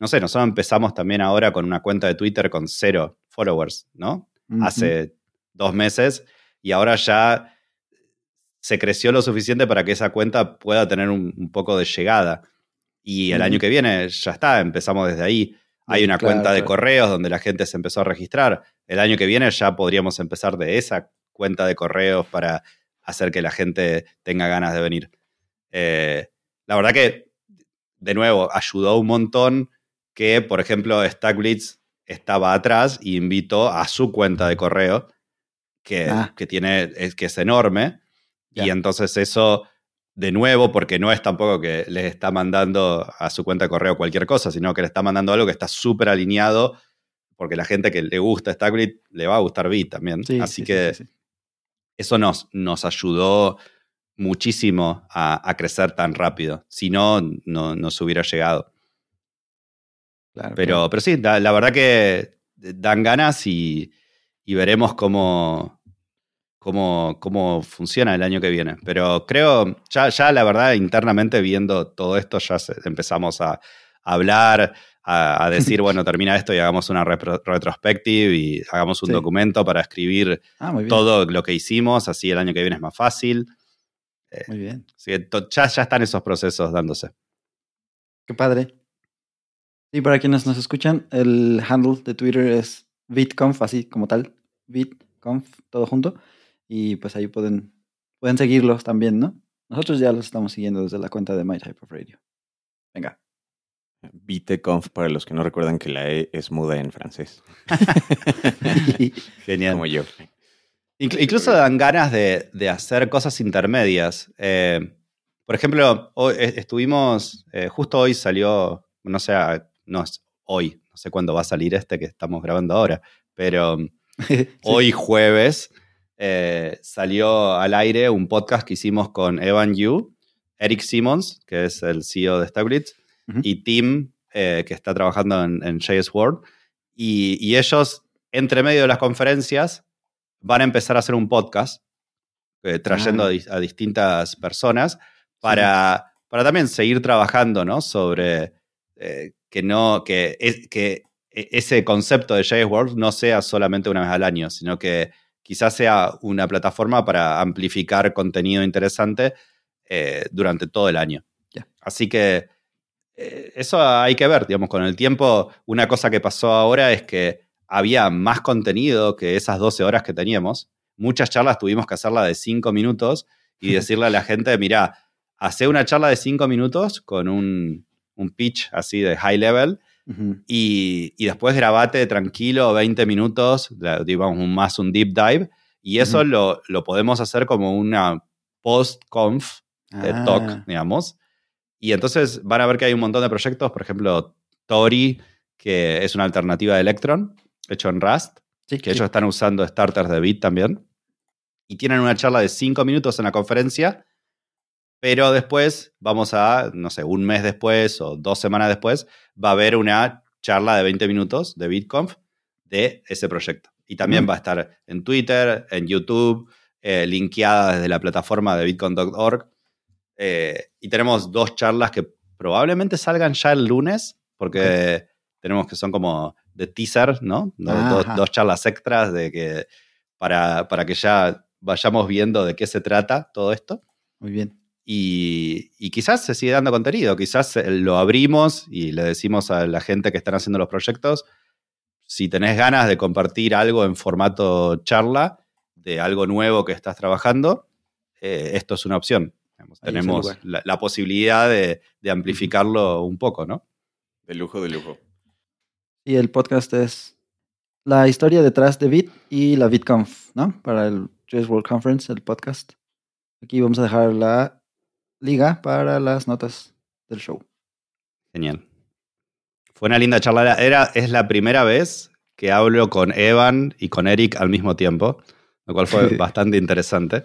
no sé, nosotros empezamos también ahora con una cuenta de Twitter con cero followers, ¿no? Hace dos meses y ahora ya se creció lo suficiente para que esa cuenta pueda tener un, poco de llegada. Y el año que viene ya está, empezamos desde ahí. Hay una cuenta de correos donde la gente se empezó a registrar. El año que viene ya podríamos empezar de esa cuenta de correos para hacer que la gente tenga ganas de venir. Eh, la verdad que, de nuevo, ayudó un montón que, por ejemplo, Stackblitz estaba atrás y invitó a su cuenta de correo, que, ah. que tiene, es, que es enorme. Y entonces eso, de nuevo, porque no es tampoco que le está mandando a su cuenta de correo cualquier cosa, sino que le está mandando algo que está súper alineado, porque la gente que le gusta Stackblitz le va a gustar Bit también. Así que eso nos, nos ayudó muchísimo a, crecer tan rápido. Si no, no nos hubiera llegado pero, pero sí, la, verdad que dan ganas y, veremos cómo, cómo, cómo, funciona el año que viene. Pero creo, ya, ya la verdad, internamente viendo todo esto, ya empezamos a, hablar, a, a decir, bueno, termina esto y hagamos una repro- retrospective y hagamos un Sí. documento para escribir Ah, todo lo que hicimos, así el año que viene es más fácil. Muy bien. Así que to- ya, ya están esos procesos dándose. Qué padre. Y para quienes nos escuchan, el handle de Twitter es VidConf, así como tal. VidConf, todo junto. Y pues ahí pueden, pueden seguirlos también, ¿no? Nosotros ya los estamos siguiendo desde la cuenta de My Type of Radio. Venga. BTconf, para los que no recuerdan que la E es muda en francés. Genial. Como yo. Inclu- incluso dan ganas de, de hacer cosas intermedias. Eh, por ejemplo, hoy, eh, estuvimos, eh, justo hoy salió, no sé, no es hoy, no sé cuándo va a salir este que estamos grabando ahora, pero Sí. hoy jueves eh, salió al aire un podcast que hicimos con Evan Yu, Eric Simmons, que es el CEO de Stablitz, y Tim, eh, que está trabajando en, en JS World. Y, y ellos, entre medio de las conferencias, van a empezar a hacer un podcast eh, trayendo Ah. a, dis- a distintas personas para, para también seguir trabajando ¿no? sobre eh, que, no, que, es- que e- ese concepto de JS World no sea solamente una vez al año, sino que quizás sea una plataforma para amplificar contenido interesante eh, durante todo el año. Así que eh, eso hay que ver, digamos, con el tiempo, una cosa que pasó ahora es que había más contenido que esas 12 horas que teníamos. Muchas charlas tuvimos que hacerla de 5 minutos y decirle a la gente, mira, hace una charla de 5 minutos con un, un pitch así de high level y, y después grabate tranquilo 20 minutos, digamos, un- más un deep dive, y eso Ujú. lo, lo podemos hacer como una post-conf de Ah, talk, digamos. Y entonces van a ver que hay un montón de proyectos, por ejemplo, Tori, que es una alternativa de Electron, hecho en Rust, sí, que sí. ellos están usando starters de Bit también. Y tienen una charla de 5 minutos en la conferencia, pero después vamos a, no sé, un mes después o dos semanas después, va a haber una charla de 20 minutos de BitConf de ese proyecto. Y también va a estar en Twitter, en YouTube, eh, linkeada desde la plataforma de bitcoin.org. Eh, y tenemos dos charlas que probablemente salgan ya el lunes, porque tenemos que son como de teaser, ¿no? Ah, do- ajá. dos charlas extras de que para, para que ya vayamos viendo de qué se trata todo esto. Muy bien. Y, y quizás se sigue dando contenido, quizás eh, lo abrimos y le decimos a la gente que están haciendo los proyectos, si tenés ganas de compartir algo en formato charla, de algo nuevo que estás trabajando, eh, esto es una opción. Digamos, Tenemos la, la posibilidad de, de amplificarlo un poco, ¿no? De lujo, de lujo. Y el podcast es la historia detrás de Bit y la VidConf, ¿no? Para el JS World Conference, el podcast. Aquí vamos a dejar la liga para las notas del show. Genial. Fue una linda charla. Era, es la primera vez que hablo con Evan y con Eric al mismo tiempo, lo cual fue bastante interesante.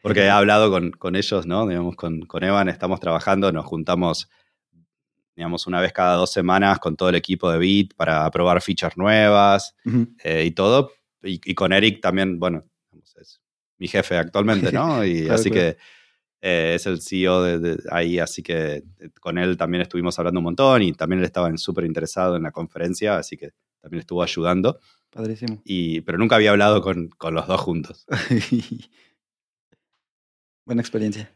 Porque he hablado con, con ellos, ¿no? Digamos, con, con Evan estamos trabajando, nos juntamos, digamos, una vez cada dos semanas con todo el equipo de Bit para probar features nuevas eh, y todo. Y, y con Eric también, bueno, es mi jefe actualmente, ¿no? Y Claro, así claro. que eh, es el CEO de, de ahí, así que eh, con él también estuvimos hablando un montón y también él estaba súper interesado en la conferencia, así que también estuvo ayudando. Padrísimo. Y, pero nunca había hablado con, con los dos juntos. Buena experiencia.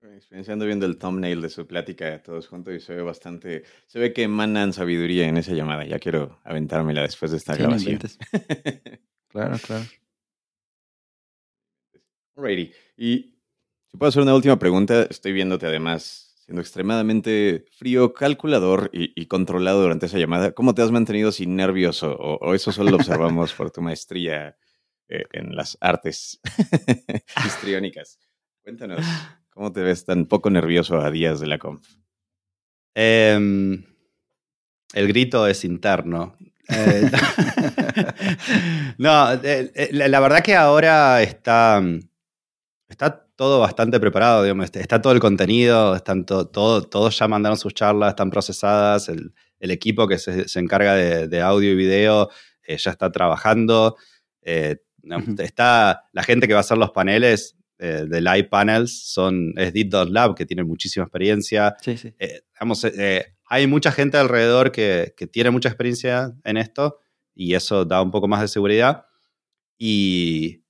Experienciando viendo el thumbnail de su plática todos juntos y se ve bastante, se ve que emanan sabiduría en esa llamada. Ya quiero aventármela después de esta Sí, grabación. Claro, claro. Alrighty. Y si puedo hacer una última pregunta, estoy viéndote además siendo extremadamente frío, calculador y, controlado durante esa llamada. ¿Cómo te has mantenido sin nervioso? ¿O, eso solo lo observamos por tu maestría eh, en las artes histriónicas? Cuéntanos, ¿cómo te ves tan poco nervioso a días de la conf? Em, el grito es interno. Eh, no, eh, la, verdad que ahora está, está todo bastante preparado, digamos, está- está todo el contenido, están to- todo, todos ya mandaron sus charlas, están procesadas, el, el equipo que se, se encarga de, de audio y video eh, ya está trabajando, eh, está la gente que va a hacer los paneles eh, de live panels son es Dit.lab que tiene muchísima experiencia, Sí, sí. eh, digamos, eh, eh, hay mucha gente alrededor que, que tiene mucha experiencia en esto y eso da un poco más de seguridad. Y,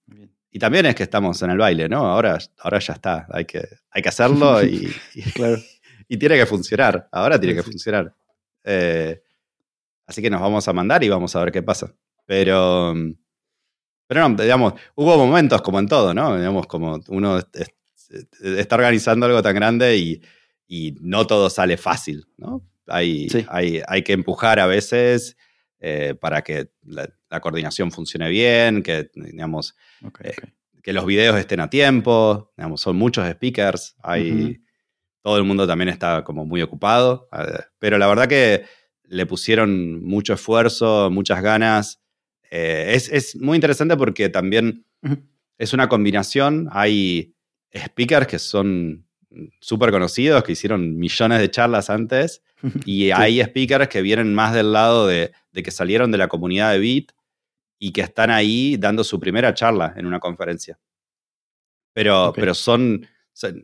y también es que estamos en el baile, ¿no? Ahora, ahora ya está, hay que, hay que hacerlo y, y, Claro. y tiene que funcionar. Ahora tiene que funcionar. Eh, así que nos vamos a mandar y vamos a ver qué pasa. Pero, pero no, digamos, hubo momentos como en todo, ¿no? Digamos, como uno es- es- está organizando algo tan grande y, y no todo sale fácil, ¿no? Hay, Sí. hay, hay que empujar a veces eh, para que la, la coordinación funcione bien, que, digamos, Eh, que los videos estén a tiempo, digamos, son muchos speakers, hay, todo el mundo también está como muy ocupado, eh, pero la verdad que le pusieron mucho esfuerzo, muchas ganas. Eh, es, es muy interesante porque también es una combinación, hay speakers que son súper conocidos, que hicieron millones de charlas antes, y hay speakers que vienen más del lado de, de que salieron de la comunidad de Bit y que están ahí dando su primera charla en una conferencia. Pero, Ok. pero son,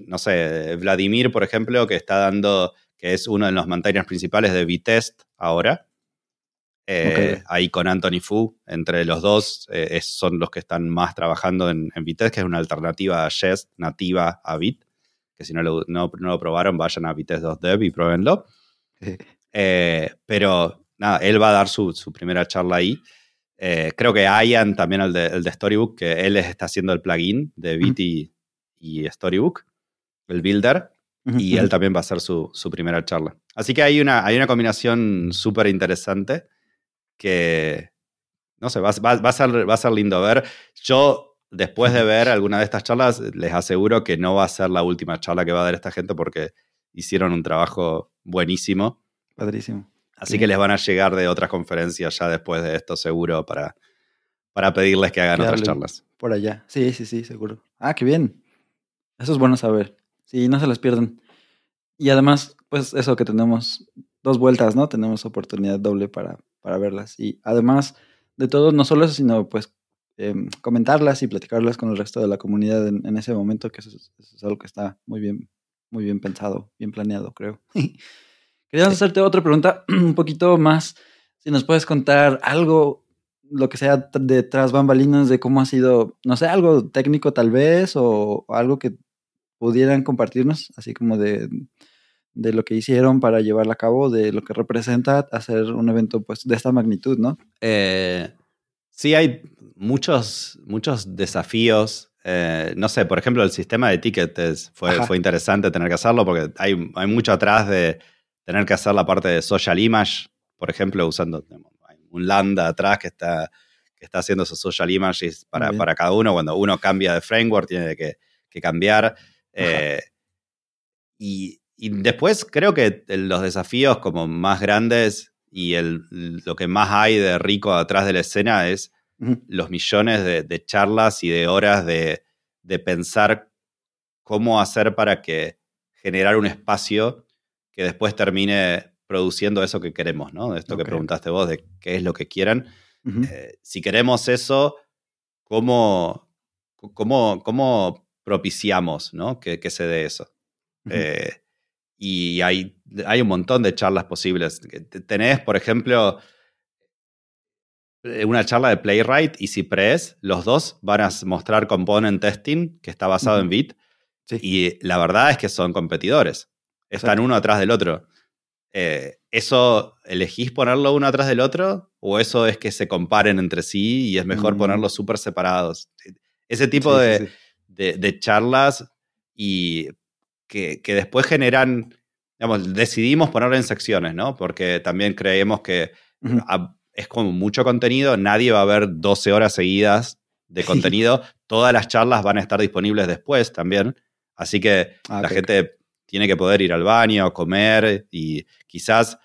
no sé, Vladimir, por ejemplo, que está dando, que es uno de los maintainers principales de Vitest ahora. Eh, Ok. Ahí con Anthony Fu, entre los dos, eh, es- son los que están más trabajando en, en Vitest, que es una alternativa a Jest nativa a Bit. Que si no lo, no, no lo probaron, vayan a Vitest.dev y pruébenlo. Eh, pero nada, él va a dar su, su primera charla ahí. Eh, creo que Ian, también el de, el de Storybook, que él es- está haciendo el plugin de Bit y, y Storybook, el builder, Ujú, y ujú. él también va a hacer su, su primera charla. Así que hay una, hay una combinación súper interesante que, no sé, va, va- va a ser, va a ser lindo ver. Yo, después de ver alguna de estas charlas, les aseguro que no va a ser la última charla que va a dar esta gente porque hicieron un trabajo buenísimo. Padrísimo. Así Sí. que les van a llegar de otras conferencias ya después de esto, seguro, para, para pedirles que hagan otras charlas. Por allá. Sí, sí, sí, seguro. Ah, qué bien. Eso es bueno saber. Sí, no se las pierden. Y además, pues eso que tenemos dos vueltas, ¿no? Tenemos oportunidad doble para, para verlas. Y además de todo, no solo eso, sino pues em, comentarlas y platicarlas con el resto de la comunidad en, en ese momento, que eso es, eso es algo que está muy bien, muy bien pensado, bien planeado, creo. Queríamos hacerte otra pregunta un poquito más. Si nos puedes contar algo, lo que sea t- de tras bambalinas, de cómo ha sido, no sé, algo técnico tal vez, o, o algo que pudieran compartirnos, así como de, de lo que hicieron para llevarla a cabo, de lo que representa hacer un evento pues de esta magnitud, ¿no? Eh, sí, hay muchos, muchos desafíos. Eh, no sé, por ejemplo, el sistema de tickets fue, Ajá. fue interesante tener que hacerlo porque hay, hay mucho atrás de tener que hacer la parte de social image, por ejemplo, usando un lambda atrás que está, que está haciendo esos social images para, para cada uno. Cuando uno cambia de framework, tiene que, que cambiar. Eh, y, y después creo que los desafíos como más grandes y el, lo que más hay de rico atrás de la escena es los millones de, de charlas y de horas de, de pensar cómo hacer para que generar un espacio que después termine produciendo eso que queremos, ¿no? Esto que preguntaste vos, de qué es lo que quieren. Ujú. Eh, si queremos eso, ¿cómo, cómo, cómo propiciamos ¿no? que, que se dé eso? Eh, y hay, hay un montón de charlas posibles. Tenés, por ejemplo, eh, una charla de Playwright y Cypress. Los dos van a mostrar component testing, que está basado en Bit. Sí. Y la verdad es que son competidores. Están uno atrás del otro. Eh, ¿Eso elegís ponerlo uno atrás del otro? ¿O eso es que se comparen entre sí y es mejor Mm. ponerlos súper separados? Ese tipo Sí, sí, de, sí. de, de charlas y que, que después generan, digamos, decidimos ponerlo en secciones, ¿no? Porque también creemos que a- es como mucho contenido, nadie va a ver 12 horas seguidas de contenido, todas las charlas van a estar disponibles después también, así que Ah, la ok, gente tiene que poder ir al baño, comer y quizás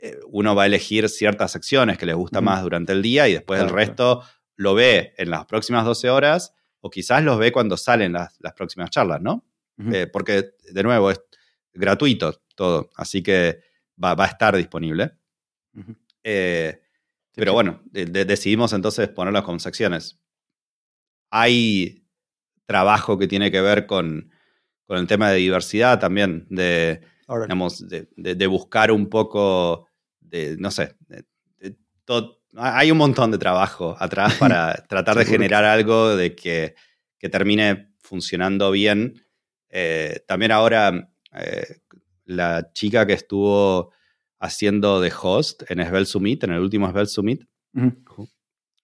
eh, uno va a elegir ciertas secciones que les gusta más durante el día y después el Claro, resto lo ve en las próximas 12 horas o quizás los ve cuando salen las, las próximas charlas, ¿no? Eh, porque, de nuevo, es gratuito todo, así que va, va a estar disponible. Eh, pero bueno, de- de- decidimos entonces ponerlas con secciones. Hay trabajo que tiene que ver con, con el tema de diversidad también, de, digamos, de, de- de buscar un poco, de, no sé, de- todo- hay un montón de trabajo atrás para tratar de generar algo de que, que termine funcionando bien. Eh, también ahora eh, la chica que estuvo haciendo de host en Svelte Summit, en el último Svelte Summit, Ujú.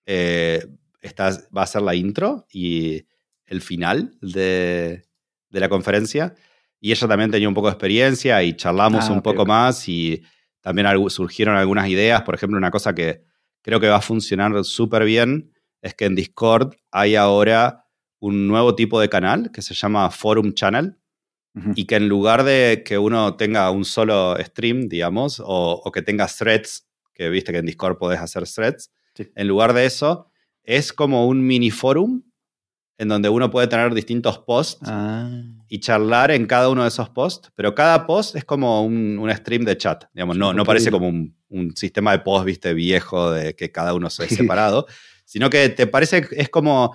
eh, está- va a ser la intro y el final de, de la conferencia. Y ella también tenía un poco de experiencia y charlamos Ah, un poco más y también surgieron algunas ideas. Por ejemplo, una cosa que creo que va a funcionar súper bien es que en Discord hay ahora un nuevo tipo de canal que se llama Forum Channel y que en lugar de que uno tenga un solo stream, digamos, o, o que tenga threads, que viste que en Discord podés hacer threads, Sí. en lugar de eso, es como un mini forum en donde uno puede tener distintos posts Ah, y charlar en cada uno de esos posts, pero cada post es como un, un stream de chat, digamos, no, no parece como un, un sistema de post, viste, viejo, de que cada uno se separado, sino que te parece, es como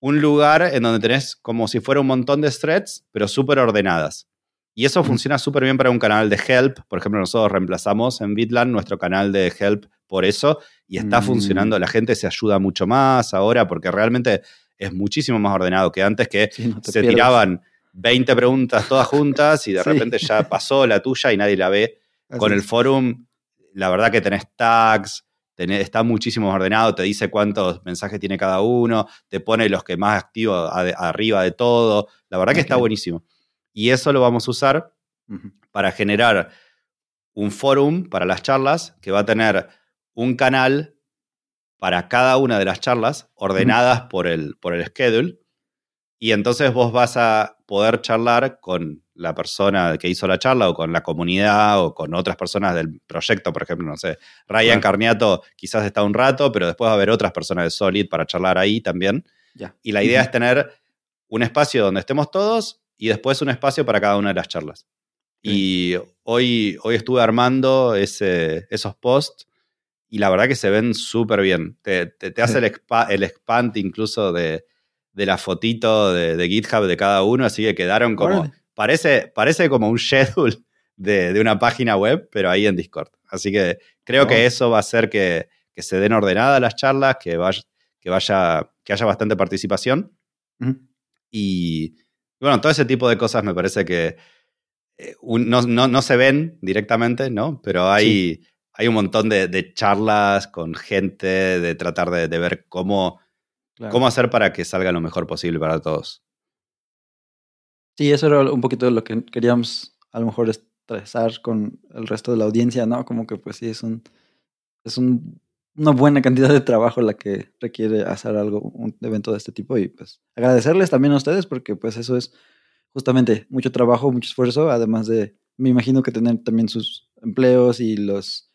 un lugar en donde tenés como si fuera un montón de threads, pero súper ordenadas. Y eso funciona súper bien para un canal de Help. Por ejemplo, nosotros reemplazamos en Bitland nuestro canal de Help por eso y está Mm. funcionando. La gente se ayuda mucho más ahora porque realmente es muchísimo más ordenado que antes que sí, no te se tiraban 20 preguntas todas juntas y de Sí. repente ya pasó la tuya y nadie la ve. Así Con el forum, la verdad que tenés tags, tenés- está muchísimo más ordenado, te dice cuántos mensajes tiene cada uno, te pone los que más activos arriba de todo. La verdad que está buenísimo. Y eso lo vamos a usar para generar un forum para las charlas que va a tener un canal para cada una de las charlas ordenadas por, el, por el schedule. Y entonces vos vas a poder charlar con la persona que hizo la charla o con la comunidad o con otras personas del proyecto, por ejemplo, no sé, Ryan Claro. Carniato quizás está un rato, pero después va a haber otras personas de Solid para charlar ahí también. Ya. Y la idea es tener un espacio donde estemos todos y después un espacio para cada una de las charlas. Y hoy, hoy estuve armando ese, esos posts y la verdad que se ven súper bien. Te, te- te hace el, expa- el expand incluso de, de la fotito de, de GitHub de cada uno, así que quedaron como... Órale. Parece, parece como un schedule de, de una página web, pero ahí en Discord. Así que creo Oh. que eso va a hacer que, que se den ordenadas las charlas, que vaya, que vaya, que haya bastante participación. Y bueno, todo ese tipo de cosas me parece que eh, un- no, no- no se ven directamente, ¿no? Pero hay, hay un montón de, de charlas con gente, de tratar de, de ver cómo, Claro. cómo hacer para que salga lo mejor posible para todos. Sí, eso era un poquito lo que queríamos a lo mejor estresar con el resto de la audiencia, ¿no? Como que pues sí, es un es un- una buena cantidad de trabajo la que requiere hacer algo, un evento de este tipo y pues agradecerles también a ustedes porque pues eso es justamente mucho trabajo, mucho esfuerzo, además de, me imagino que tener también sus empleos y los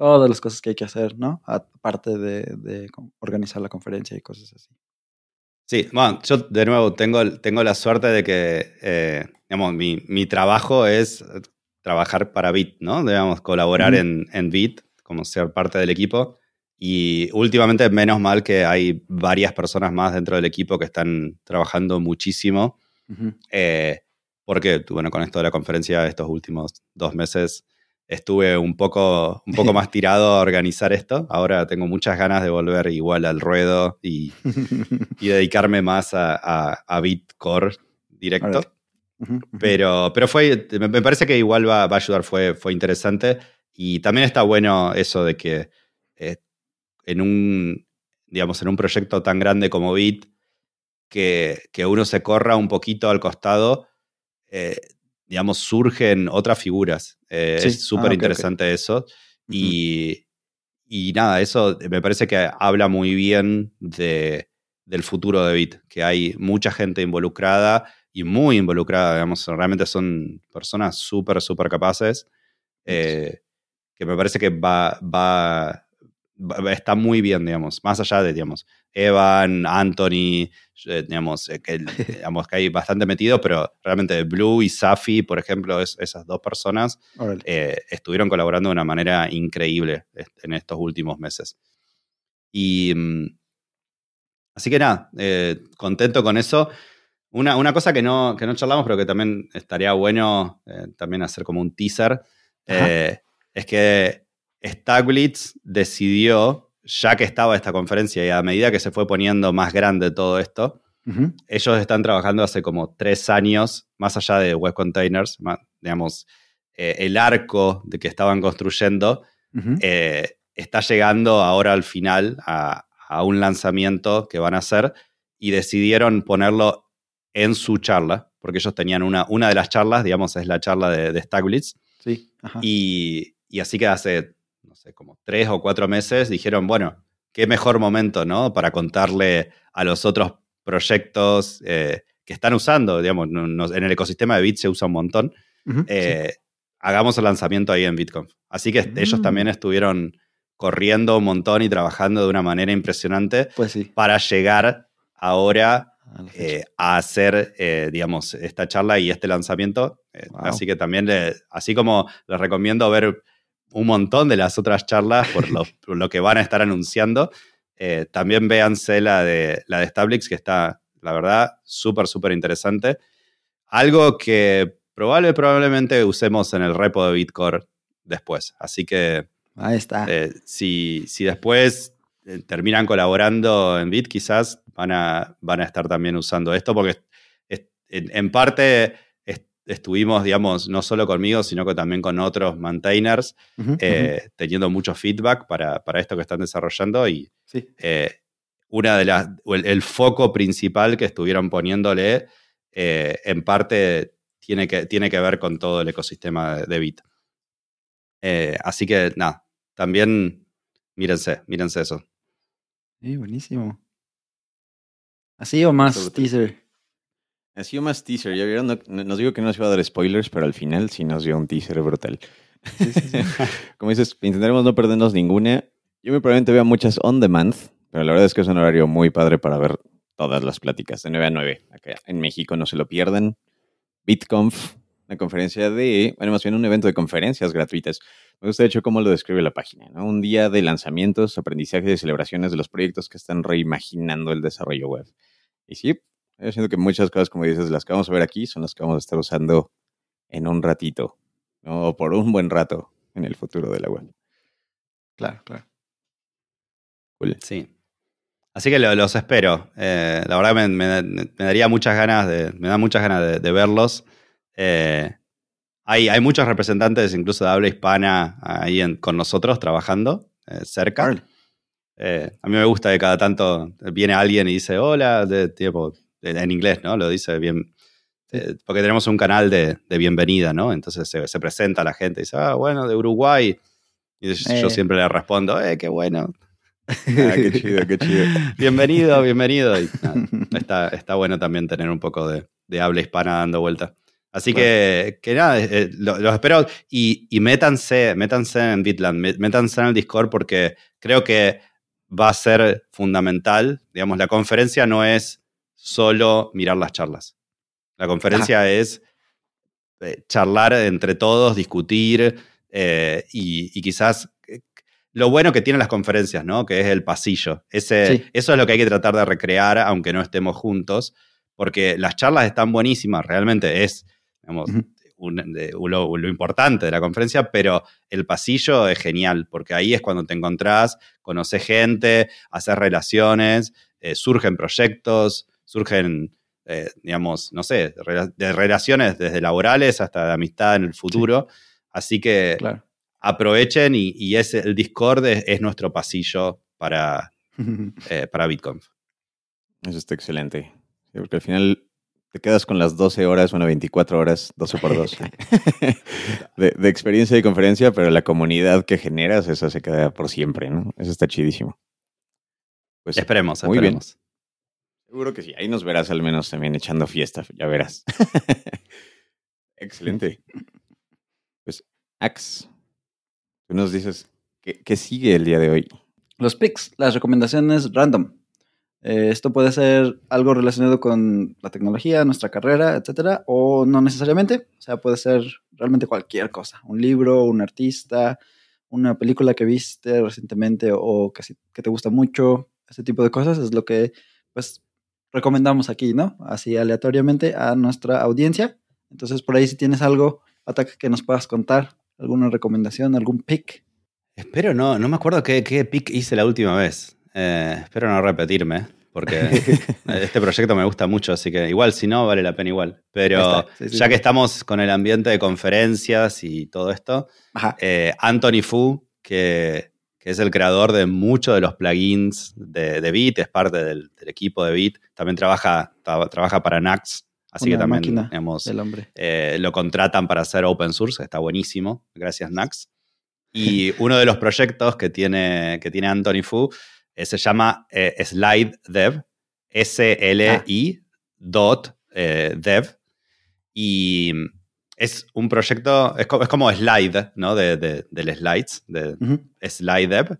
todas las cosas que hay que hacer, ¿no? Aparte de, de organizar la conferencia y cosas así. Sí, bueno, yo de nuevo tengo, tengo la suerte de que, eh, digamos, mi, mi trabajo es trabajar para Bit, ¿no? Digamos, colaborar en, en Bit, como ser parte del equipo. Y últimamente, menos mal que hay varias personas más dentro del equipo que están trabajando muchísimo. Ujú. eh, porque, bueno, con esto de la conferencia, estos últimos dos meses estuve un poco, un poco más tirado a organizar esto. Ahora tengo muchas ganas de volver igual al ruedo y, y dedicarme más a, a, a Bitcore directo. Pero, pero fue, me me parece que igual va, va a ayudar, fue, fue interesante. Y también está bueno eso de que eh, en un, digamos, en un proyecto tan grande como Bit, que, que uno se corra un poquito al costado, eh, digamos, surgen otras figuras. Eh, Sí. Es súper Ah, ok, ok. interesante eso. Y, y nada, eso me parece que habla muy bien de, del futuro de Bit, que hay mucha gente involucrada y muy involucrada, digamos, realmente son personas súper, súper capaces, eh, que me parece que va, va- está muy bien, digamos, más allá de, digamos, Evan, Anthony, eh, digamos, eh, que, digamos, que hay bastante metido, pero realmente Blue y Safi, por ejemplo, es- esas dos personas eh, estuvieron colaborando de una manera increíble est- en estos últimos meses. Y mm, así que nada, eh, contento con eso. Una, una cosa que no, que no charlamos, pero que también estaría bueno eh, también hacer como un teaser, es que Staglitz decidió, ya que estaba esta conferencia y a medida que se fue poniendo más grande todo esto, ellos están trabajando hace como tres años, más allá de web containers, digamos, eh, el arco de que estaban construyendo eh, está llegando ahora al final a, a un lanzamiento que van a hacer y decidieron ponerlo en su charla, porque ellos tenían una, una de las charlas, digamos, es la charla de, de Staglitz, Sí. Ajá. y, y así que hace, no sé, como tres o cuatro meses dijeron, bueno, qué mejor momento, ¿no? Para contarle a los otros proyectos eh, que están usando, digamos, en el ecosistema de Bit se usa un montón, eh, hagamos el lanzamiento ahí en BitConf. Así que ellos Mm. también estuvieron corriendo un montón y trabajando de una manera impresionante Pues sí. para llegar ahora a eh, a hacer, digamos, esta charla y este lanzamiento. Wow. Así que también, le- así como les recomiendo ver un montón de las otras charlas por lo, por lo que van a estar anunciando, eh, también véanse la de, la de Stablix, que está, la verdad, súper, súper interesante. Algo que probable, probablemente usemos en el repo de Bitcore después. Así que Ahí está. eh, si, si después eh, terminan colaborando en Bit, quizás van a, van a estar también usando esto, porque es- en, en parte estuvimos, digamos, no solo conmigo, sino que también con otros maintainers, eh, teniendo mucho feedback para, para esto que están desarrollando y. Sí. eh, una de las, el, el foco principal que estuvieron poniéndole, eh, en parte tiene que, tiene que ver con todo el ecosistema de, de Bit. Así que nada, también mírense, mírense eso. Sí, buenísimo. ¿Así o más Sobre- teaser? Ha sido más teaser, ya vieron, No- nos digo que no nos iba a dar spoilers, pero al final sí nos dio un teaser brutal. Sí, sí, sí. Como dices, intentaremos no perdernos ninguna. Yo probablemente vea muchas on demand, pero la verdad es que es un horario muy padre para ver todas las pláticas, de 9 a 9. Acá en México no se lo pierdan. BitConf, una conferencia de, bueno, más bien un evento de conferencias gratuitas. Me gusta de hecho cómo lo describe la página, ¿no? Un día de lanzamientos, aprendizaje y celebraciones de los proyectos que están reimaginando el desarrollo web. Y sí, yo siento que muchas cosas, como dices, las que vamos a ver aquí son las que vamos a estar usando en un ratito, ¿no? O por un buen rato en el futuro de la web. Claro, claro. Cool. Sí. Así que lo- los espero. Eh, la verdad me, me- me daría muchas ganas de, me da muchas ganas de, de verlos. Eh, hay, hay muchos representantes, incluso de habla hispana, ahí en- con nosotros trabajando eh, cerca. Eh, a mí me gusta que cada tanto viene alguien y dice hola, de, tipo, en inglés, ¿no? Lo dice bien. eh, porque tenemos un canal de, de bienvenida, ¿no? Entonces se, se presenta a la gente y dice, ah, bueno, de Uruguay. Y yo Eh. siempre le respondo, eh, qué bueno. Ah, qué chido, qué chido. Bienvenido, bienvenido. Y, nada, está, está bueno también tener un poco de, de habla hispana dando vuelta. Así que, que nada, eh, lo- los espero y, y métanse, métanse en Bitland, mé- métanse en el Discord porque creo que va a ser fundamental. Digamos, la conferencia no es solo mirar las charlas. La conferencia es eh, charlar entre todos, discutir eh, y, y quizás eh, lo bueno que tienen las conferencias, ¿no? Que es el pasillo. Ese, Sí. Eso es lo que hay que tratar de recrear, aunque no estemos juntos, porque las charlas están buenísimas, realmente es, digamos, Ujú. un- de- lo, lo importante de la conferencia, pero el pasillo es genial, porque ahí es cuando te encontrás, conoces gente, haces relaciones, eh, surgen proyectos, surgen, eh, digamos, no sé, de relaciones desde laborales hasta de amistad en el futuro. Así que Claro. aprovechen y, y ese, el Discord es, es nuestro pasillo para, eh, para BitConf. Eso está excelente. Porque al final te quedas con las 12 horas, bueno, 24 horas, 12 por 12, de, de experiencia y conferencia, pero la comunidad que generas, esa se queda por siempre, ¿no? Eso está chidísimo. Pues Esperemos, muy bien. Seguro que sí. Ahí nos verás al menos también echando fiesta, ya verás. excelente. Pues, Ax, tú nos dices, ¿qué, qué sigue el día de hoy? Los picks, las recomendaciones random. Eh, esto puede ser algo relacionado con la tecnología, nuestra carrera, etcétera, o no necesariamente. O sea, puede ser realmente cualquier cosa. Un libro, un artista, una película que viste recientemente o que, que te gusta mucho. Ese tipo de cosas es lo que, pues, recomendamos aquí, ¿no? Así aleatoriamente a nuestra audiencia. Entonces, por ahí si tienes algo, Ataque, que nos puedas contar, alguna recomendación, algún pick. Espero no, no me acuerdo qué, qué pick hice la última vez. Eh, espero no repetirme, porque este proyecto me gusta mucho, así que igual si no, vale la pena igual. Pero Sí, sí, ya sí. que estamos con el ambiente de conferencias y todo esto, eh, Anthony Fu, que, que es el creador de muchos de los plugins de, de Bit, es parte del, del equipo de Bit, también trabaja, tra- trabaja para Nax, así Una que también digamos, del hombre. eh, lo contratan para hacer open source, está buenísimo, gracias Nax. Y uno de los proyectos que tiene, que tiene Anthony Fu eh, se llama eh, Slide Dev, S-L-I dot eh, dev. Y es un proyecto, es como, es como Slide, ¿no? De, de- del slides, de Ujú. Slide Dev,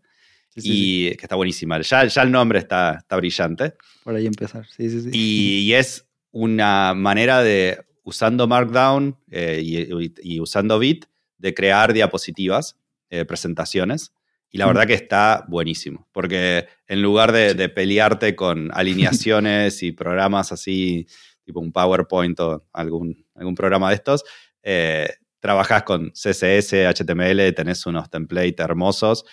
Sí, sí, sí. y que está buenísima. Ya, ya el nombre está, está brillante. Por ahí empezar. Sí, sí, sí. Y, y es una manera de, usando Markdown eh, y, y- y usando Bit, de crear diapositivas, eh, presentaciones. Y la verdad que está buenísimo, porque en lugar de, de pelearte con alineaciones y programas así, tipo un PowerPoint o algún, algún programa de estos, eh, trabajas con CSS, HTML, tenés unos templates hermosos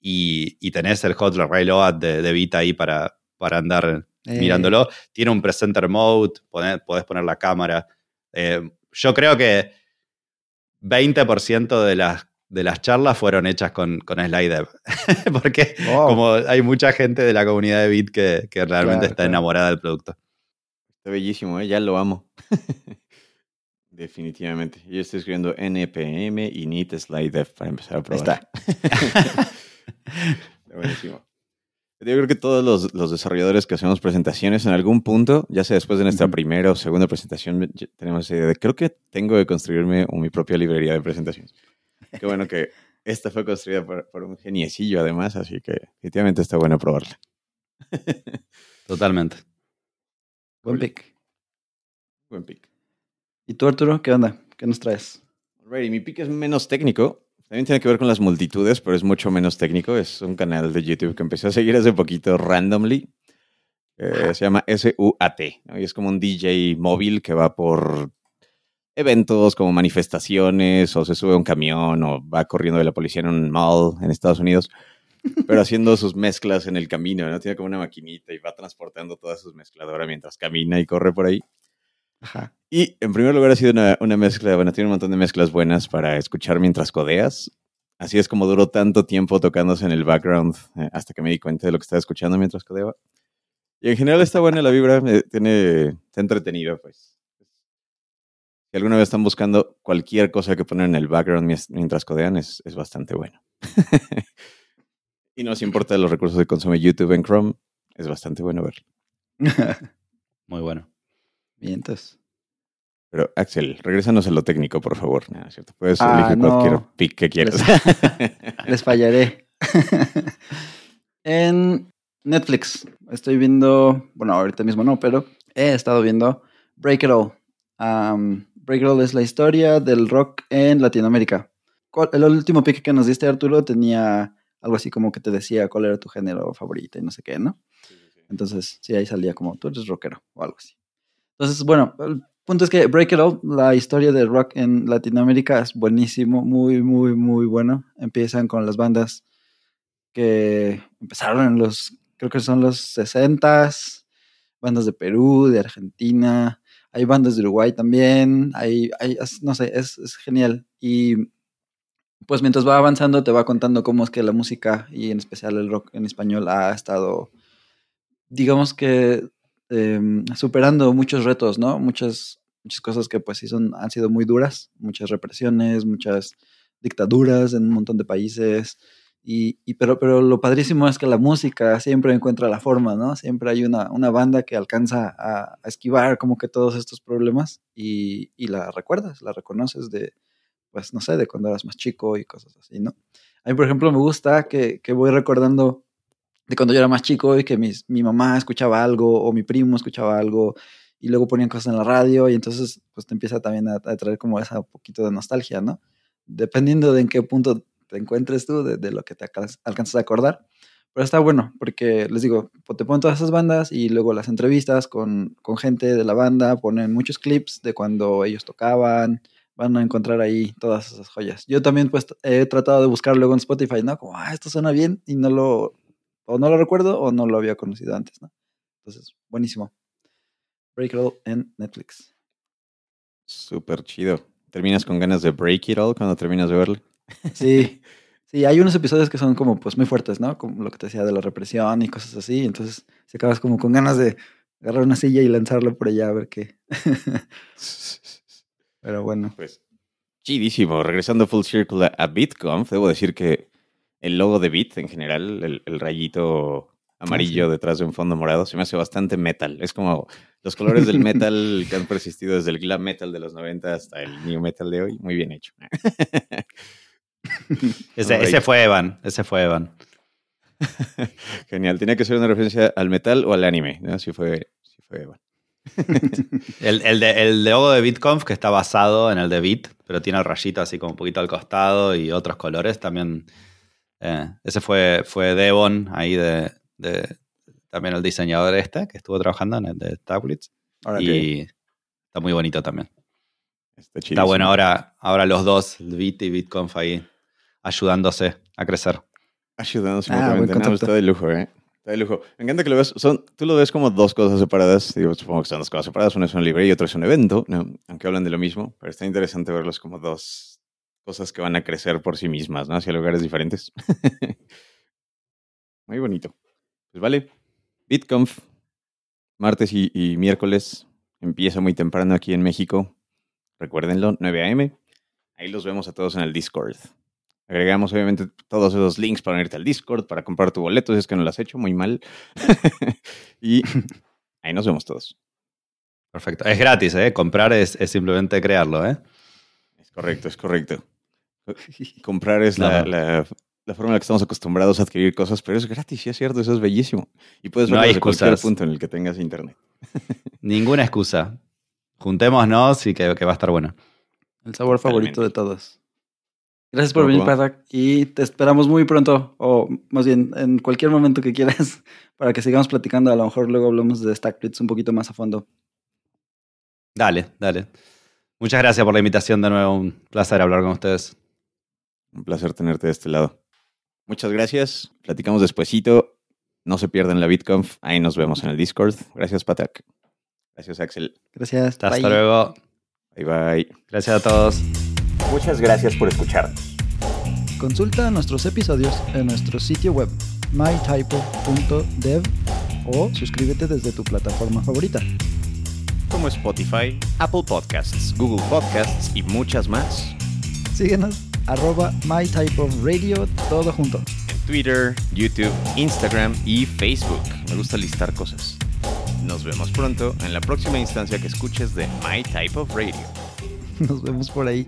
y, y tenés el hot reload de, de Bit ahí para, para andar Eh, mirándolo. Tiene un presenter mode, podés poner la cámara. Eh, yo creo que 20% de las, de las charlas fueron hechas con, con SlideDev. Porque wow. como hay mucha gente de la comunidad de Bit que, que realmente Claro, está claro. enamorada del producto. Está bellísimo, ¿eh? ya lo amo. Definitivamente. Yo estoy escribiendo NPM y Neat Slide Dev para empezar a probar. está. Está buenísimo. Yo creo que todos los, los desarrolladores que hacemos presentaciones en algún punto, ya sea después de nuestra primera o segunda presentación, tenemos esa idea de creo que tengo que construirme mi propia librería de presentaciones. Qué bueno que esta fue construida por, por un geniecillo además, así que definitivamente está bueno probarla. Totalmente. Buen pick. Buen pick. ¿Y tú, Arturo? ¿Qué onda? ¿Qué nos traes? Alrighty, mi pick es menos técnico. También tiene que ver con las multitudes, pero es mucho menos técnico. Es un canal de YouTube que empecé a seguir hace poquito randomly. Eh, se llama SUAT. ¿no? Y es como un DJ móvil que va por eventos como manifestaciones o se sube a un camión o va corriendo de la policía en un mall en Estados Unidos, pero haciendo sus mezclas en el camino. ¿no? Tiene como una maquinita y va transportando todas sus mezcladoras mientras camina y corre por ahí. Y en primer lugar ha sido una, una mezcla, bueno, tiene un montón de mezclas buenas para escuchar mientras codeas. Así es como duró tanto tiempo tocándose en el background eh, hasta que me di cuenta de lo que estaba escuchando mientras codeaba. Y en general está buena la vibra, eh, tiene, está entretenido, pues. Si alguna vez están buscando cualquier cosa que poner en el background mientras codean, es, es bastante bueno. y no os importa los recursos que consume YouTube en Chrome, es bastante bueno verlo. Muy bueno. Bien, entonces. Pero Axel, regrésanos a lo técnico, por favor. No, es cierto. Puedes Ah, elegir no. cualquier pick que quieras. Les fallaré. en Netflix estoy viendo, bueno, ahorita mismo no, pero he estado viendo Break It All. Um, Break It All es la historia del rock en Latinoamérica. ¿Cuál- El último pick que nos diste, Arturo, tenía algo así como que te decía cuál era tu género favorito y no sé qué, ¿no? Entonces, sí, ahí salía como tú eres rockero o algo así. Entonces, bueno, el punto es que Break It All, la historia del rock en Latinoamérica es buenísimo, muy, muy, muy bueno. Empiezan con las bandas que empezaron en los, creo que son los 60s, bandas de Perú, de Argentina, hay bandas de Uruguay también, hay, hay no sé, es genial. Y pues mientras va avanzando te va contando cómo es que la música y en especial el rock en español ha estado, digamos que em, superando muchos retos, ¿no? Muchas, muchas cosas que pues sí son, han sido muy duras, muchas represiones, muchas dictaduras en un montón de países. Y, y pero, pero lo padrísimo es que la música siempre encuentra la forma, ¿no? Siempre hay una, una banda que alcanza a, esquivar como que todos estos problemas y, y la recuerdas, la reconoces de, pues no sé, de cuando eras más chico y cosas así, ¿no? A mí, por ejemplo, me gusta que, que voy recordando de cuando yo era más chico y que mis, mi mamá escuchaba algo o mi primo escuchaba algo y luego ponían cosas en la radio y entonces pues te empieza también a, a traer como esa poquito de nostalgia, ¿no? Dependiendo de en qué punto te encuentres tú, de, de lo que te alcanz- alcanzas a acordar. Pero está bueno, porque les digo, te ponen todas esas bandas y luego las entrevistas con, con gente de la banda, ponen muchos clips de cuando ellos tocaban, van a encontrar ahí todas esas joyas. Yo también pues he tratado de buscar luego en Spotify, ¿no? Como, ah, esto suena bien y no lo, o no lo recuerdo o no lo había conocido antes, ¿no? Entonces, buenísimo. Break It All en Netflix. Súper chido. ¿Terminas con ganas de break it all cuando terminas de verlo? Sí, sí, hay unos episodios que son como pues muy fuertes, ¿no? Como lo que te decía de la represión y cosas así. Entonces, se acabas como con ganas de agarrar una silla y lanzarla por allá a ver qué. Pero bueno. Pues, chidísimo. Regresando full circle a, a BitConf, debo decir que el logo de Bit en general, el, el rayito amarillo sí. detrás de un fondo morado, se me hace bastante metal. Es como los colores del metal que han persistido desde el glam metal de los 90 hasta el new metal de hoy. Muy bien hecho. Ese, fue Evan, ese fue Evan. Genial. Tenía que ser una referencia al metal o al anime. ¿no? Si fue, si fue bueno. El, el, de, el logo de BitConf, que está basado en el de Bit, pero tiene el rayito así como un poquito al costado y otros colores también. Eh, ese fue, fue Devon, ahí de, de- también el diseñador este, que estuvo trabajando en el de Tablets. Ahora Y está muy bonito también. Está, Está bueno ahora, ahora los dos, el Bit y BitConf ahí, ayudándose a crecer. Ayudándonos Ah, No, está de lujo, ¿eh? Está de lujo. Me encanta que lo ves. Son, tú lo ves como dos cosas separadas. Digo, supongo que son dos cosas separadas. Una es una librería y otra es un evento, ¿no? Aunque hablan de lo mismo. Pero está interesante verlos como dos cosas que van a crecer por sí mismas, ¿no? Hacia lugares diferentes. Muy bonito. Pues vale. BitConf, martes y, y miércoles. Empieza muy temprano aquí en México. Recuérdenlo, 9 a.m. Ahí los vemos a todos en el Discord. Agregamos obviamente todos esos links para unirte al Discord, para comprar tu boleto, si es que no lo has hecho, muy mal. y ahí nos vemos todos. Perfecto. Es gratis, ¿eh? Comprar es, es simplemente crearlo, ¿eh? Es correcto, es correcto. Comprar es la, No. la- la forma en la que estamos acostumbrados a adquirir cosas, pero es gratis, sí es cierto, eso es bellísimo. Y puedes No verlo hay desde cualquier punto en el que tengas internet. Ninguna excusa. Juntémonos y que, que va a estar bueno. El sabor favorito de todos. Gracias por ¿Cómo venir? Patak. Y te esperamos muy pronto, o más bien en cualquier momento que quieras, para que sigamos platicando. A lo mejor luego hablamos de Stackblitz un poquito más a fondo. Dale, dale. Muchas gracias por la invitación de nuevo. Un placer hablar con ustedes. Un placer tenerte de este lado. Muchas gracias. Platicamos despuesito. No se pierdan la BitConf. Ahí nos vemos en el Discord. Gracias, Patak. Gracias, Axel. Gracias. Hasta Bye. luego. Bye bye. Gracias a todos. Muchas gracias por escucharnos. Consulta nuestros episodios en nuestro sitio web mytypo.dev o suscríbete desde tu plataforma favorita. Como Spotify, Apple Podcasts, Google Podcasts y muchas más. Síguenos arroba mytypeofradio todo junto. En Twitter, YouTube, Instagram y Facebook. Me gusta listar cosas. Nos vemos pronto en la próxima instancia que escuches de My Type of Radio. Nos vemos por ahí.